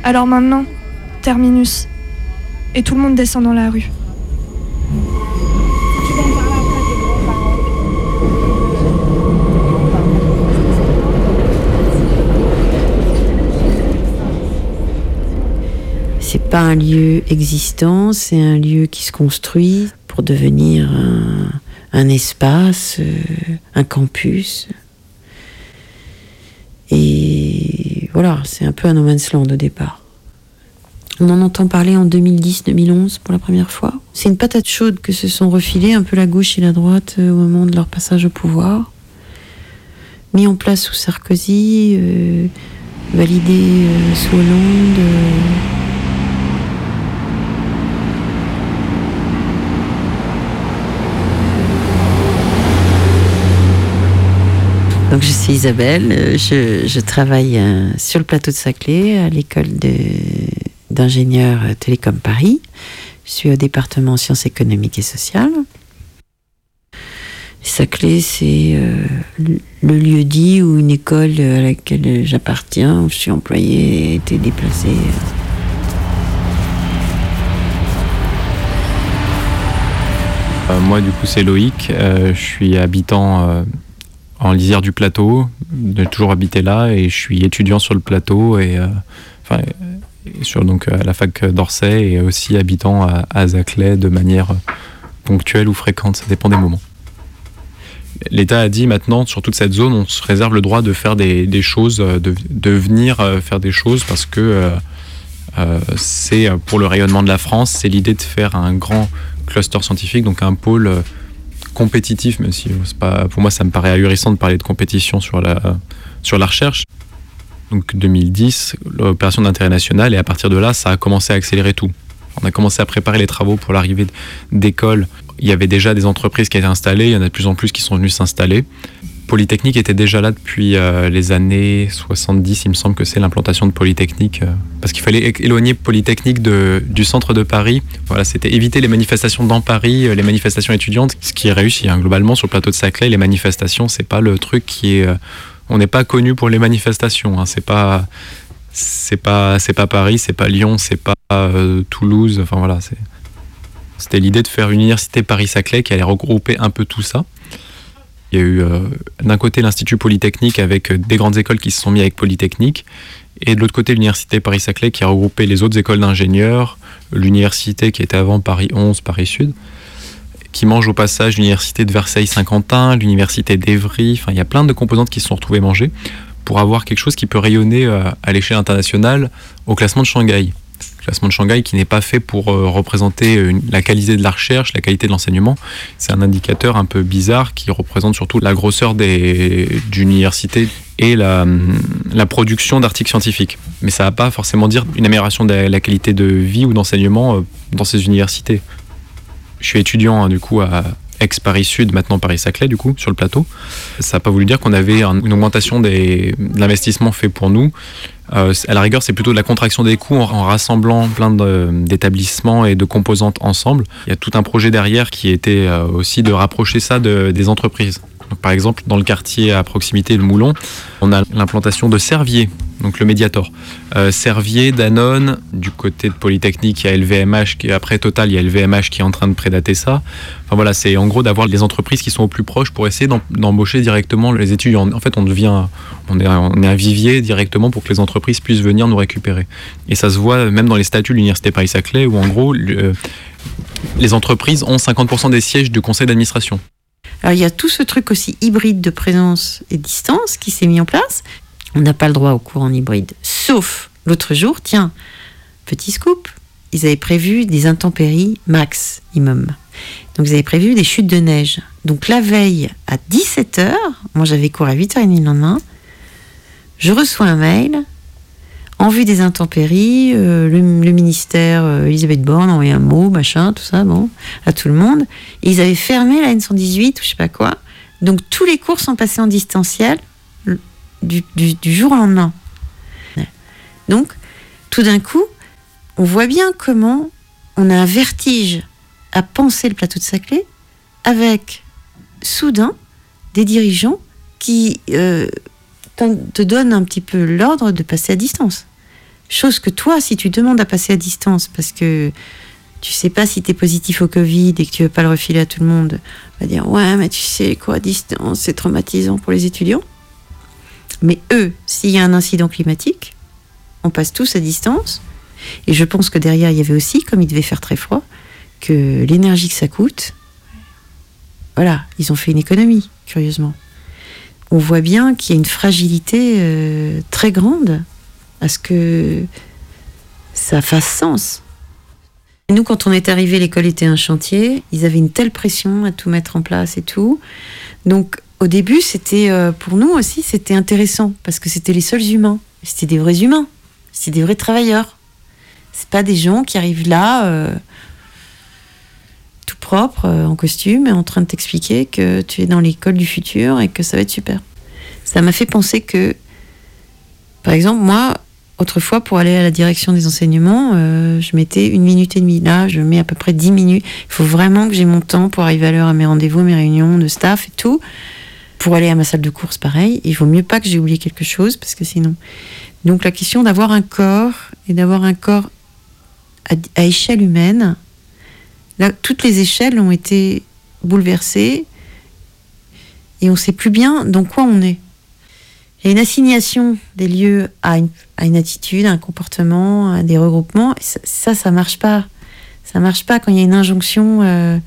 Alors maintenant, terminus. Et tout le monde descend dans la rue. C'est pas un lieu existant, c'est un lieu qui se construit pour devenir un, un espace, euh, un campus. Et voilà, c'est un peu un no man's land au départ. On en entend parler en 2010-2011 pour la première fois. C'est une patate chaude que se sont refilés un peu la gauche et la droite euh, au moment de leur passage au pouvoir. Mis en place sous Sarkozy, euh, validé sous Hollande. Donc je suis Isabelle, euh, je, travaille euh, sur le plateau de Saclay à l'école d'ingénieurs euh, Télécom Paris. Je suis au département sciences économiques et sociales. Saclay, c'est le lieu dit où une école à laquelle j'appartiens, où je suis employé, a été déplacée. Moi, du coup, c'est Loïc. Je suis habitant en lisière du plateau. J'ai toujours habité là et je suis étudiant sur le plateau et enfin sur donc à la fac d'Orsay et aussi habitant à, à Zaclay de manière ponctuelle ou fréquente. Ça dépend des moments. L'État a dit maintenant, sur toute cette zone, on se réserve le droit de faire des, choses, de, de, venir faire des choses parce que euh, euh, c'est pour le rayonnement de la France, c'est l'idée de faire un grand cluster scientifique, donc un pôle euh, compétitif, même si c'est pas, pour moi ça me paraît ahurissant de parler de compétition sur la, sur la recherche. Donc 2010, l'opération d'intérêt national, et à partir de là, ça a commencé à accélérer tout. On a commencé à préparer les travaux pour l'arrivée d'écoles. Il y avait déjà des entreprises qui étaient installées, il y en a de plus en plus qui sont venues s'installer. Polytechnique était déjà là depuis euh, les années 70, il me semble que c'est l'implantation de Polytechnique, euh, parce qu'il fallait éloigner Polytechnique de, du centre de Paris. Voilà, c'était éviter les manifestations dans Paris, euh, les manifestations étudiantes, ce qui est réussi hein, globalement sur le plateau de Saclay. Les manifestations, c'est pas le truc qui est, on n'est pas connu pour les manifestations. Hein, c'est pas, c'est pas, c'est pas Paris, c'est pas Lyon, c'est pas Toulouse. Enfin voilà, c'était l'idée de faire une université Paris-Saclay qui allait regrouper un peu tout ça. Il y a eu euh, d'un côté l'Institut Polytechnique avec euh, des grandes écoles qui se sont mis avec Polytechnique, et de l'autre côté l'Université Paris-Saclay qui a regroupé les autres écoles d'ingénieurs, l'université qui était avant Paris 11, Paris Sud, qui mange au passage l'Université de Versailles-Saint-Quentin, l'Université d'Evry, enfin il y a plein de composantes qui se sont retrouvées manger pour avoir quelque chose qui peut rayonner euh, à l'échelle internationale au classement de Shanghai classement de Shanghai qui n'est pas fait pour euh, représenter la qualité de la recherche, la qualité de l'enseignement. C'est un indicateur un peu bizarre qui représente surtout la grosseur des d'universités et la, production d'articles scientifiques. Mais ça ne va pas forcément dire une amélioration de la, qualité de vie ou d'enseignement euh, dans ces universités. Je suis étudiant hein, du coup à ex-Paris Sud, maintenant Paris-Saclay, du coup, sur le plateau. Ça n'a pas voulu dire qu'on avait un, une augmentation des, de l'investissement fait pour nous. Euh, à la rigueur, c'est plutôt de la contraction des coûts en, rassemblant plein d'établissements et de composantes ensemble. Il y a tout un projet derrière qui était euh, aussi de rapprocher ça de- des entreprises. Par exemple, dans le quartier à proximité de Moulon, on a l'implantation de Servier, donc le Mediator. Euh, Servier, Danone, du côté de Polytechnique, il y a LVMH, qui, après Total, il y a LVMH qui est en train de prédater ça. Enfin voilà, c'est en gros d'avoir les entreprises qui sont au plus proches pour essayer d'em- d'embaucher directement les étudiants. En fait, on devient, est, un vivier directement pour que les entreprises puissent venir nous récupérer. Et ça se voit même dans les statuts de l'Université Paris-Saclay, où en gros, le- les entreprises ont 50% des sièges du conseil d'administration. Alors il y a tout ce truc aussi hybride de présence et distance qui s'est mis en place. On n'a pas le droit au cours en hybride. Sauf l'autre jour, tiens, petit scoop, ils avaient prévu des intempéries maximum. Donc ils avaient prévu des chutes de neige. Donc la veille à 17h, moi j'avais cours à 8h30 le lendemain, je reçois un mail. En vue des intempéries, euh, le, ministère, euh, Elisabeth Borne, a envoyé un mot, machin, tout ça, bon, à tout le monde. Ils avaient fermé la N118 ou je sais pas quoi. Donc tous les cours sont passés en distanciel du, jour au lendemain. Donc, tout d'un coup, on voit bien comment on a un vertige à penser le plateau de Saclay avec soudain des dirigeants qui euh, te donnent un petit peu l'ordre de passer à distance. Chose que toi, si tu demandes à passer à distance parce que tu sais pas si tu es positif au Covid et que tu veux pas le refiler à tout le monde, on va dire ouais, mais tu sais quoi, distance, c'est traumatisant pour les étudiants. Mais eux, s'il y a un incident climatique, on passe tous à distance. Et je pense que derrière, il y avait aussi, comme il devait faire très froid, que l'énergie que ça coûte, voilà, ils ont fait une économie, curieusement. On voit bien qu'il y a une fragilité euh, très grande à ce que ça fasse sens. Nous, quand on est arrivé, l'école était un chantier. Ils avaient une telle pression à tout mettre en place et tout. Donc, au début, c'était euh, pour nous aussi, c'était intéressant parce que c'était les seuls humains. C'était des vrais humains. C'était des vrais travailleurs. C'est pas des gens qui arrivent là, euh, tout propre, euh, en costume, et en train de t'expliquer que tu es dans l'école du futur et que ça va être super. Ça m'a fait penser que, par exemple, moi, Autrefois, pour aller à la direction des enseignements, euh, je mettais une minute et demie. Là, je mets à peu près dix minutes. Il faut vraiment que j'ai mon temps pour arriver à l'heure à mes rendez-vous, mes réunions de staff et tout. Pour aller à ma salle de course, pareil. Il vaut mieux pas que j'ai oublié quelque chose, parce que sinon. Donc la question d'avoir un corps et d'avoir un corps à, à échelle humaine, là, toutes les échelles ont été bouleversées et on ne sait plus bien dans quoi on est. Il y a une assignation des lieux à une, attitude, à un comportement, à des regroupements. Ça, ça, ça marche pas. Ça marche pas quand il y a une injonction. euh,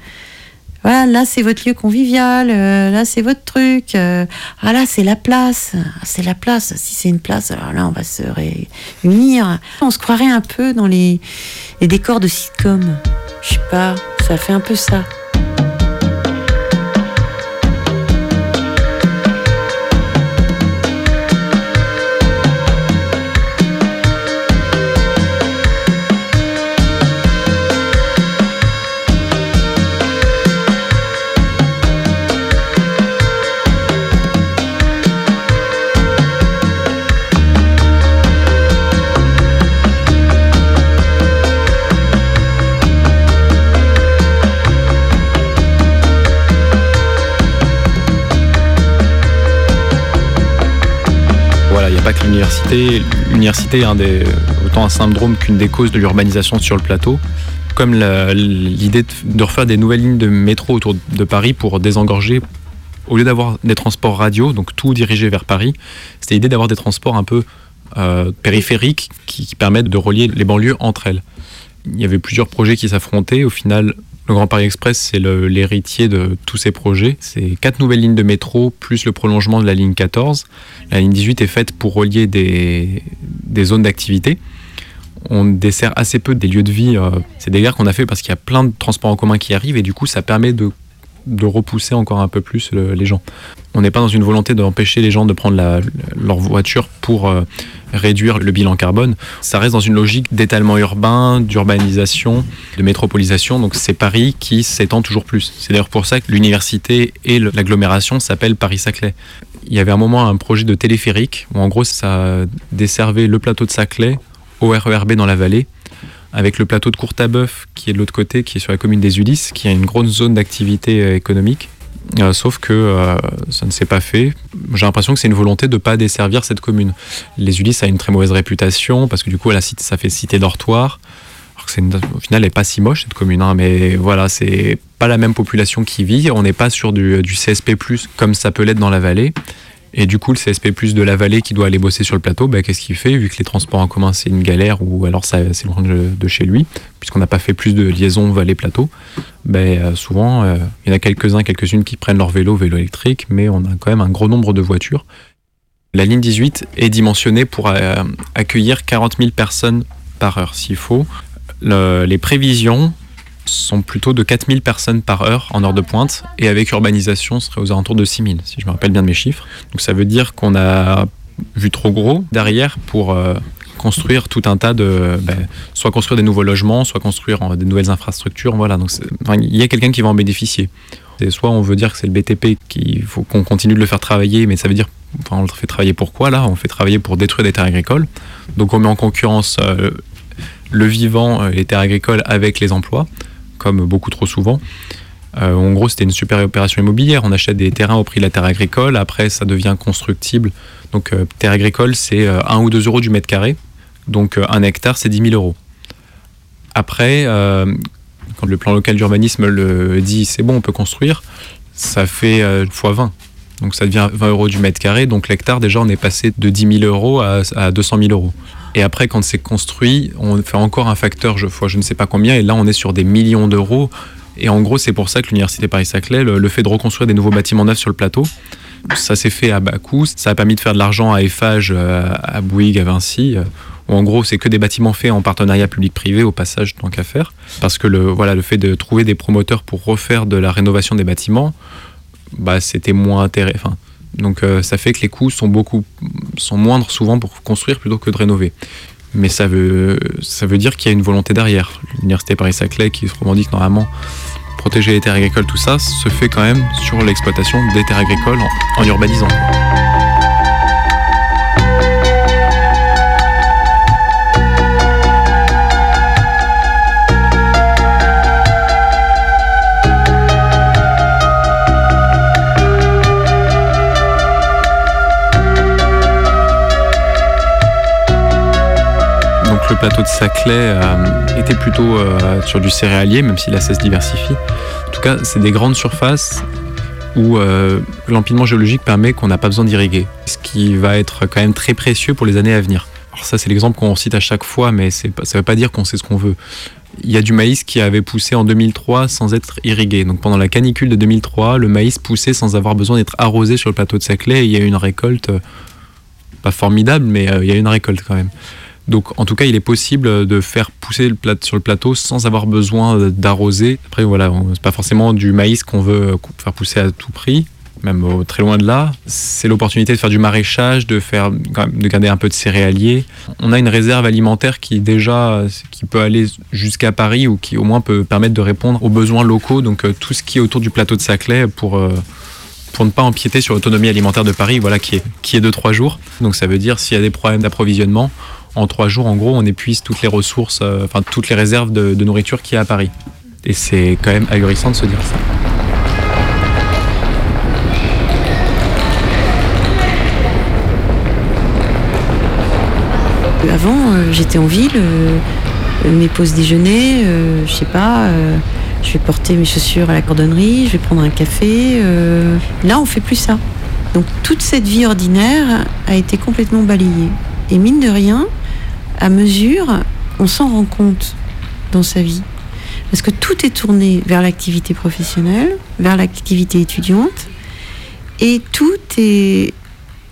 là c'est votre lieu convivial, euh, là c'est votre truc. euh, ah là c'est la place, c'est la place. Si c'est une place, alors là on va se réunir. On se croirait un peu dans les, les décors de sitcom. Je sais pas, ça fait un peu ça. L'université. L'université est un des, autant un syndrome qu'une des causes de l'urbanisation sur le plateau. Comme l'idée de, refaire des nouvelles lignes de métro autour de Paris pour désengorger, au lieu d'avoir des transports radio, donc tout dirigé vers Paris, c'était l'idée d'avoir des transports un peu euh, périphériques qui permettent de relier les banlieues entre elles. Il y avait plusieurs projets qui s'affrontaient. Au final, le Grand Paris Express, c'est l'héritier de tous ces projets. C'est quatre nouvelles lignes de métro, plus le prolongement de la ligne 14. La ligne 18 est faite pour relier des, des zones d'activité. On dessert assez peu des lieux de vie. euh, C'est des gares qu'on a fait parce qu'il y a plein de transports en commun qui arrivent et du coup, ça permet de, de repousser encore un peu plus le- les gens. On n'est pas dans une volonté d'empêcher les gens de prendre leur voiture pour euh, réduire le bilan carbone. Ça reste dans une logique d'étalement urbain, d'urbanisation, de métropolisation. Donc c'est Paris qui s'étend toujours plus. C'est d'ailleurs pour ça que l'université et l'agglomération s'appellent Paris-Saclay. Il y avait un moment un projet de téléphérique où en gros ça desservait le plateau de Saclay au RERB dans la vallée avec le plateau de Courtabœuf qui est de l'autre côté, qui est sur la commune des Ulysses, qui a une grosse zone d'activité euh, économique. Euh, sauf que euh, ça ne s'est pas fait. J'ai l'impression que c'est une volonté de ne pas desservir cette commune. Les Ulysses a une très mauvaise réputation parce que du coup, elle a cité- ça fait cité dortoir. Alors au final, elle n'est pas si moche cette commune, hein, mais voilà, c'est pas la même population qui vit. On n'est pas sur du CSP, comme ça peut l'être dans la vallée. Et du coup, le CSP de la vallée qui doit aller bosser sur le plateau, bah, qu'est-ce qu'il fait Vu que les transports en commun, c'est une galère, ou alors c'est loin de, chez lui, puisqu'on n'a pas fait plus de liaisons vallée-plateau, bah, euh, souvent, euh, il y en a quelques-uns, quelques-unes qui prennent leur vélo, vélo électrique, mais on a quand même un gros nombre de voitures. La ligne 18 est dimensionnée pour euh, accueillir 40 000 personnes par heure, s'il faut. Le- les prévisions sont plutôt de 4000 personnes par heure en heure de pointe et avec urbanisation ce serait aux alentours de 6000 si je me rappelle bien de mes chiffres. Donc ça veut dire qu'on a vu trop gros derrière pour euh, construire tout un tas de ben, soit construire des nouveaux logements, soit construire euh, des nouvelles infrastructures, voilà. Donc il y a quelqu'un qui va en bénéficier. C'est soit on veut dire que c'est le BTP qu'il faut qu'on continue de le faire travailler, mais ça veut dire enfin, on le fait travailler pourquoi là? On le fait travailler pour détruire des terres agricoles. Donc on met en concurrence euh, le vivant, les terres agricoles avec les emplois, comme beaucoup trop souvent. Euh, en gros, c'était une super opération immobilière. On achète des terrains au prix de la terre agricole. Après, ça devient constructible. Donc, euh, terre agricole, c'est 1 ou 2 euros du mètre carré. Donc, euh, un hectare, c'est 10 000 euros. Après, euh, quand le plan local d'urbanisme le dit c'est bon, on peut construire, ça fait euh, fois 20. Donc, ça devient 20 euros du mètre carré. Donc, l'hectare, déjà, on est passé de 10 000 euros à, à 200 000 euros. Et après, quand c'est construit, on fait encore un facteur, je, je ne sais pas combien, et là, on est sur des millions d'euros. Et en gros, c'est pour ça que l'Université Paris-Saclay, le, le fait de reconstruire des nouveaux bâtiments neufs sur le plateau, ça s'est fait à bas coût. Ça a permis de faire de l'argent à Eiffage, euh, à Bouygues, à Vinci. euh, où en gros, c'est que des bâtiments faits en partenariat public-privé, au passage, tant qu'à faire. Parce que le, voilà, le fait de trouver des promoteurs pour refaire de la rénovation des bâtiments, bah, c'était moins intéressant. Donc euh, ça fait que les coûts sont beaucoup sont moindres souvent pour construire plutôt que de rénover. Mais ça veut, dire qu'il y a une volonté derrière. L'université Paris-Saclay qui se revendique normalement protéger les terres agricoles, tout ça, se fait quand même sur l'exploitation des terres agricoles en urbanisant. Plateau de Saclay euh, était plutôt euh, sur du céréalier, même si là ça se diversifie. En tout cas, c'est des grandes surfaces où euh, l'empilement géologique permet qu'on n'a pas besoin d'irriguer, ce qui va être quand même très précieux pour les années à venir. Alors ça, c'est l'exemple qu'on cite à chaque fois, mais ça ne veut pas dire qu'on sait ce qu'on veut. Il y a du maïs qui avait poussé en 2003 sans être irrigué. Donc pendant la canicule de 2003, le maïs poussait sans avoir besoin d'être arrosé sur le plateau de Saclay et il y a eu une récolte, pas formidable, mais il y a eu une récolte quand même. Donc en tout cas, il est possible de faire pousser le plat- sur le plateau sans avoir besoin euh, d'arroser. Après voilà, c'est pas forcément du maïs qu'on veut euh, faire pousser à tout prix, même au- très loin de là. C'est l'opportunité de faire du maraîchage, de faire de garder un peu de céréalier. On a une réserve alimentaire qui déjà euh, qui peut aller jusqu'à Paris ou qui au moins peut permettre de répondre aux besoins locaux. Donc euh, tout ce qui est autour du plateau de Saclay pour euh, pour ne pas empiéter sur l'autonomie alimentaire de Paris, voilà, qui est, qui est de trois jours. Donc ça veut dire s'il y a des problèmes d'approvisionnement, en trois jours, en gros, on épuise toutes les ressources, euh, enfin toutes les réserves de, nourriture qu'il y a à Paris. Et c'est quand même ahurissant de se dire ça. Avant, euh, j'étais en ville, euh, euh, mes pauses déjeuner, euh, je sais pas, euh, je vais porter mes chaussures à la cordonnerie, je vais prendre un café. euh, là, on fait plus ça. Donc toute cette vie ordinaire a été complètement balayée. Et mine de rien, à mesure, on s'en rend compte dans sa vie. Parce que tout est tourné vers l'activité professionnelle, vers l'activité étudiante, et tout est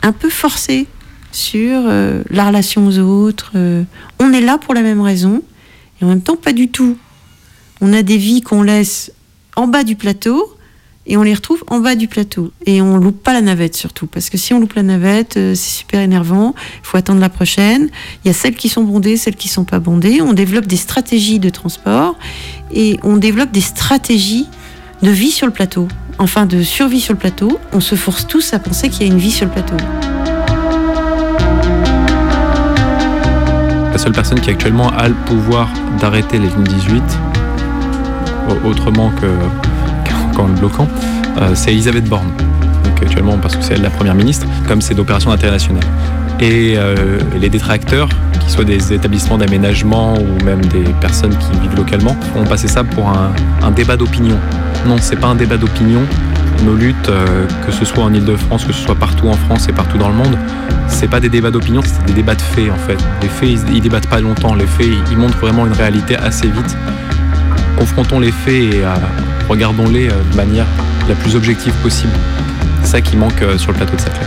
un peu forcé sur euh, la relation aux autres. euh, on est là pour la même raison, et en même temps pas du tout. On a des vies qu'on laisse en bas du plateau, et on les retrouve en bas du plateau. Et on loupe pas la navette surtout, parce que si on loupe la navette, euh, c'est super énervant, il faut attendre la prochaine. Il y a celles qui sont bondées, celles qui sont pas bondées. On développe des stratégies de transport, et on développe des stratégies de vie sur le plateau. Enfin, de survie sur le plateau. On se force tous à penser qu'il y a une vie sur le plateau. La seule personne qui actuellement a le pouvoir d'arrêter les lignes 18, au- autrement que qu'en le bloquant, euh, c'est Elisabeth Borne. Actuellement parce que c'est elle la première ministre, comme c'est d'opération d'intérêt national. Et euh, les détracteurs, qu'ils soient des établissements d'aménagement ou même des personnes qui vivent localement, ont passé ça pour un, débat d'opinion. Non, c'est pas un débat d'opinion. Nos luttes, euh, que ce soit en Ile-de-France, que ce soit partout en France et partout dans le monde, c'est pas des débats d'opinion, c'est des débats de faits en fait. Les faits, ils, ils débattent pas longtemps. Les faits, ils montrent vraiment une réalité assez vite. Confrontons les faits et euh, regardons-les euh, de manière la plus objective possible. C'est ça qui manque euh, sur le plateau de Saclay.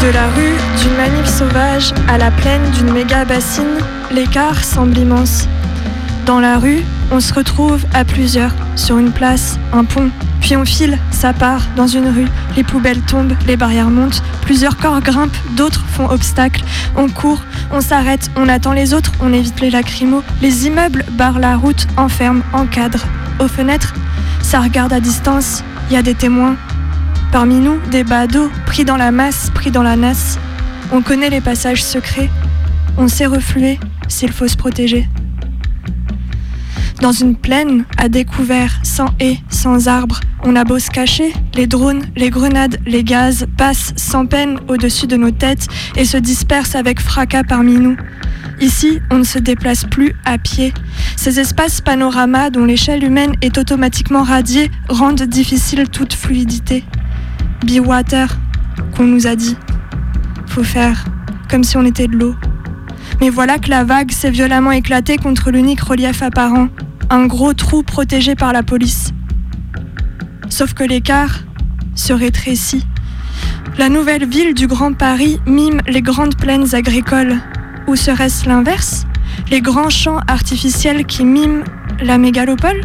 De la rue d'une manif sauvage à la plaine d'une méga bassine, l'écart semble immense. Dans la rue, on se retrouve à plusieurs, sur une place, un pont, puis on file, ça part, dans une rue, les poubelles tombent, les barrières montent, plusieurs corps grimpent, d'autres font obstacle, on court, on s'arrête, on attend les autres, on évite les lacrymos, les immeubles barrent la route, enferment, encadrent. Aux fenêtres, ça regarde à distance, il y a des témoins, Parmi nous, des badauds, pris dans la masse, pris dans la nasse. On connaît les passages secrets. On sait refluer s'il faut se protéger. Dans une plaine, à découvert, sans haies, sans arbres, on a beau se cacher, les drones, les grenades, les gaz passent sans peine au-dessus de nos têtes et se dispersent avec fracas parmi nous. Ici, on ne se déplace plus à pied. Ces espaces panoramas dont l'échelle humaine est automatiquement radiée rendent difficile toute fluidité. Be water, qu'on nous a dit. Faut faire comme si on était de l'eau. Mais voilà que la vague s'est violemment éclatée contre l'unique relief apparent, un gros trou protégé par la police. Sauf que l'écart se rétrécit. La nouvelle ville du Grand Paris mime les grandes plaines agricoles. Ou serait-ce l'inverse? Les grands champs artificiels qui miment la mégalopole?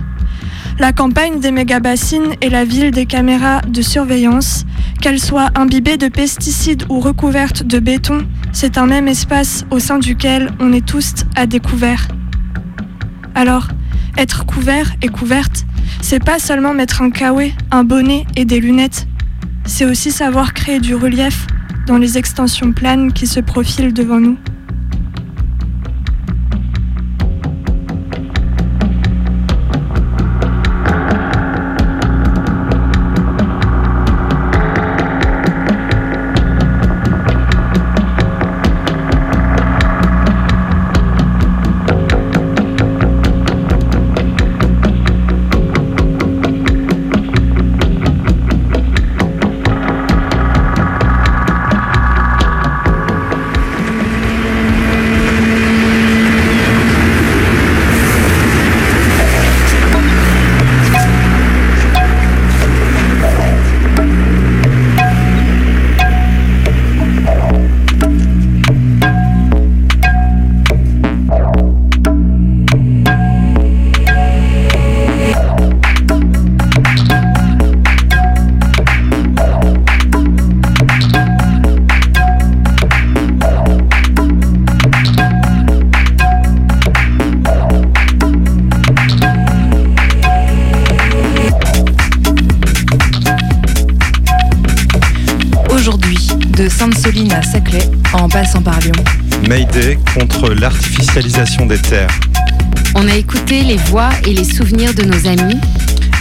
La campagne des mégabassines est la ville des caméras de surveillance. Qu'elles soient imbibées de pesticides ou recouvertes de béton, c'est un même espace au sein duquel on est tous à découvert. Alors, être couvert et couverte, c'est pas seulement mettre un kawaii, un bonnet et des lunettes. C'est aussi savoir créer du relief dans les extensions planes qui se profilent devant nous. Des terres. On a écouté les voix et les souvenirs de nos amis.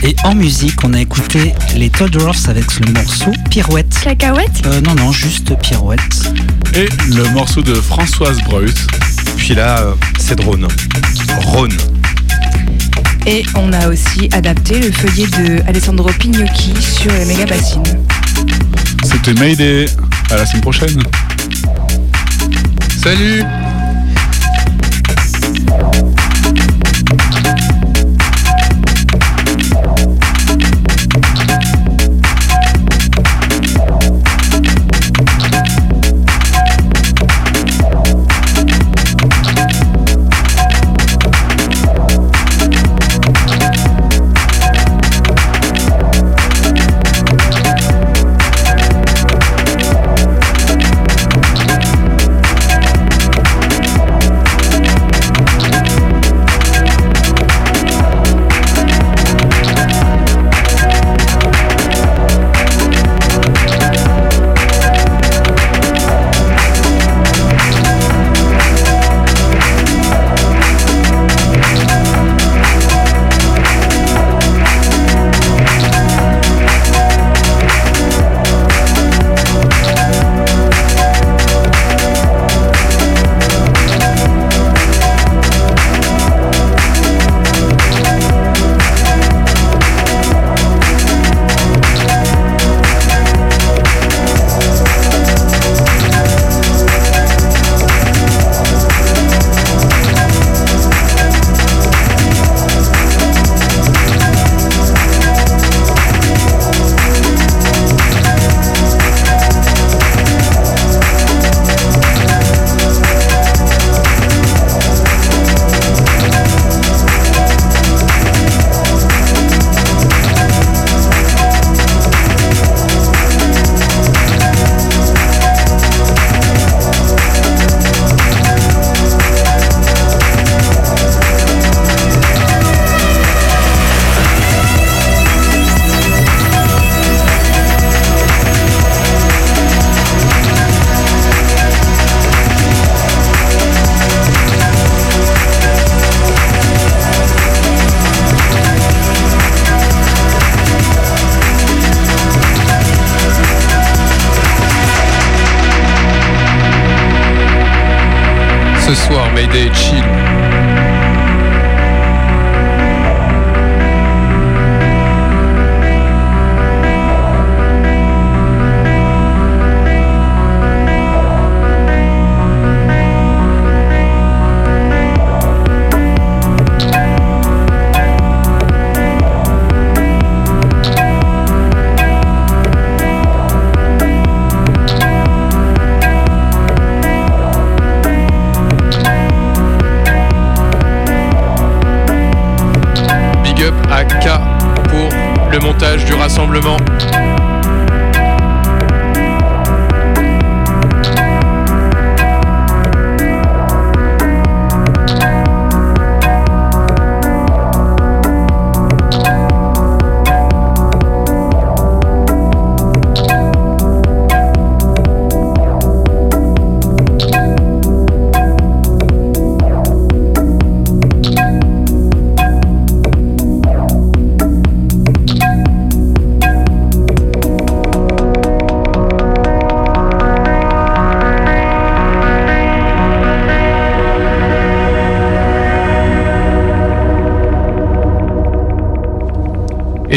Et en musique, on a écouté les Toddlers avec le morceau Pirouette. Cacahuète Euh, non, non, juste Pirouette. Et le morceau de Françoise Breut. Puis là, euh, c'est drone. Rhône. Et on a aussi adapté le feuillet de Alessandro Pignocchi sur les méga bassines. C'était Mayday. À la semaine prochaine. Salut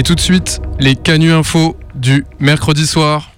tout de suite, les canuts infos du mercredi soir.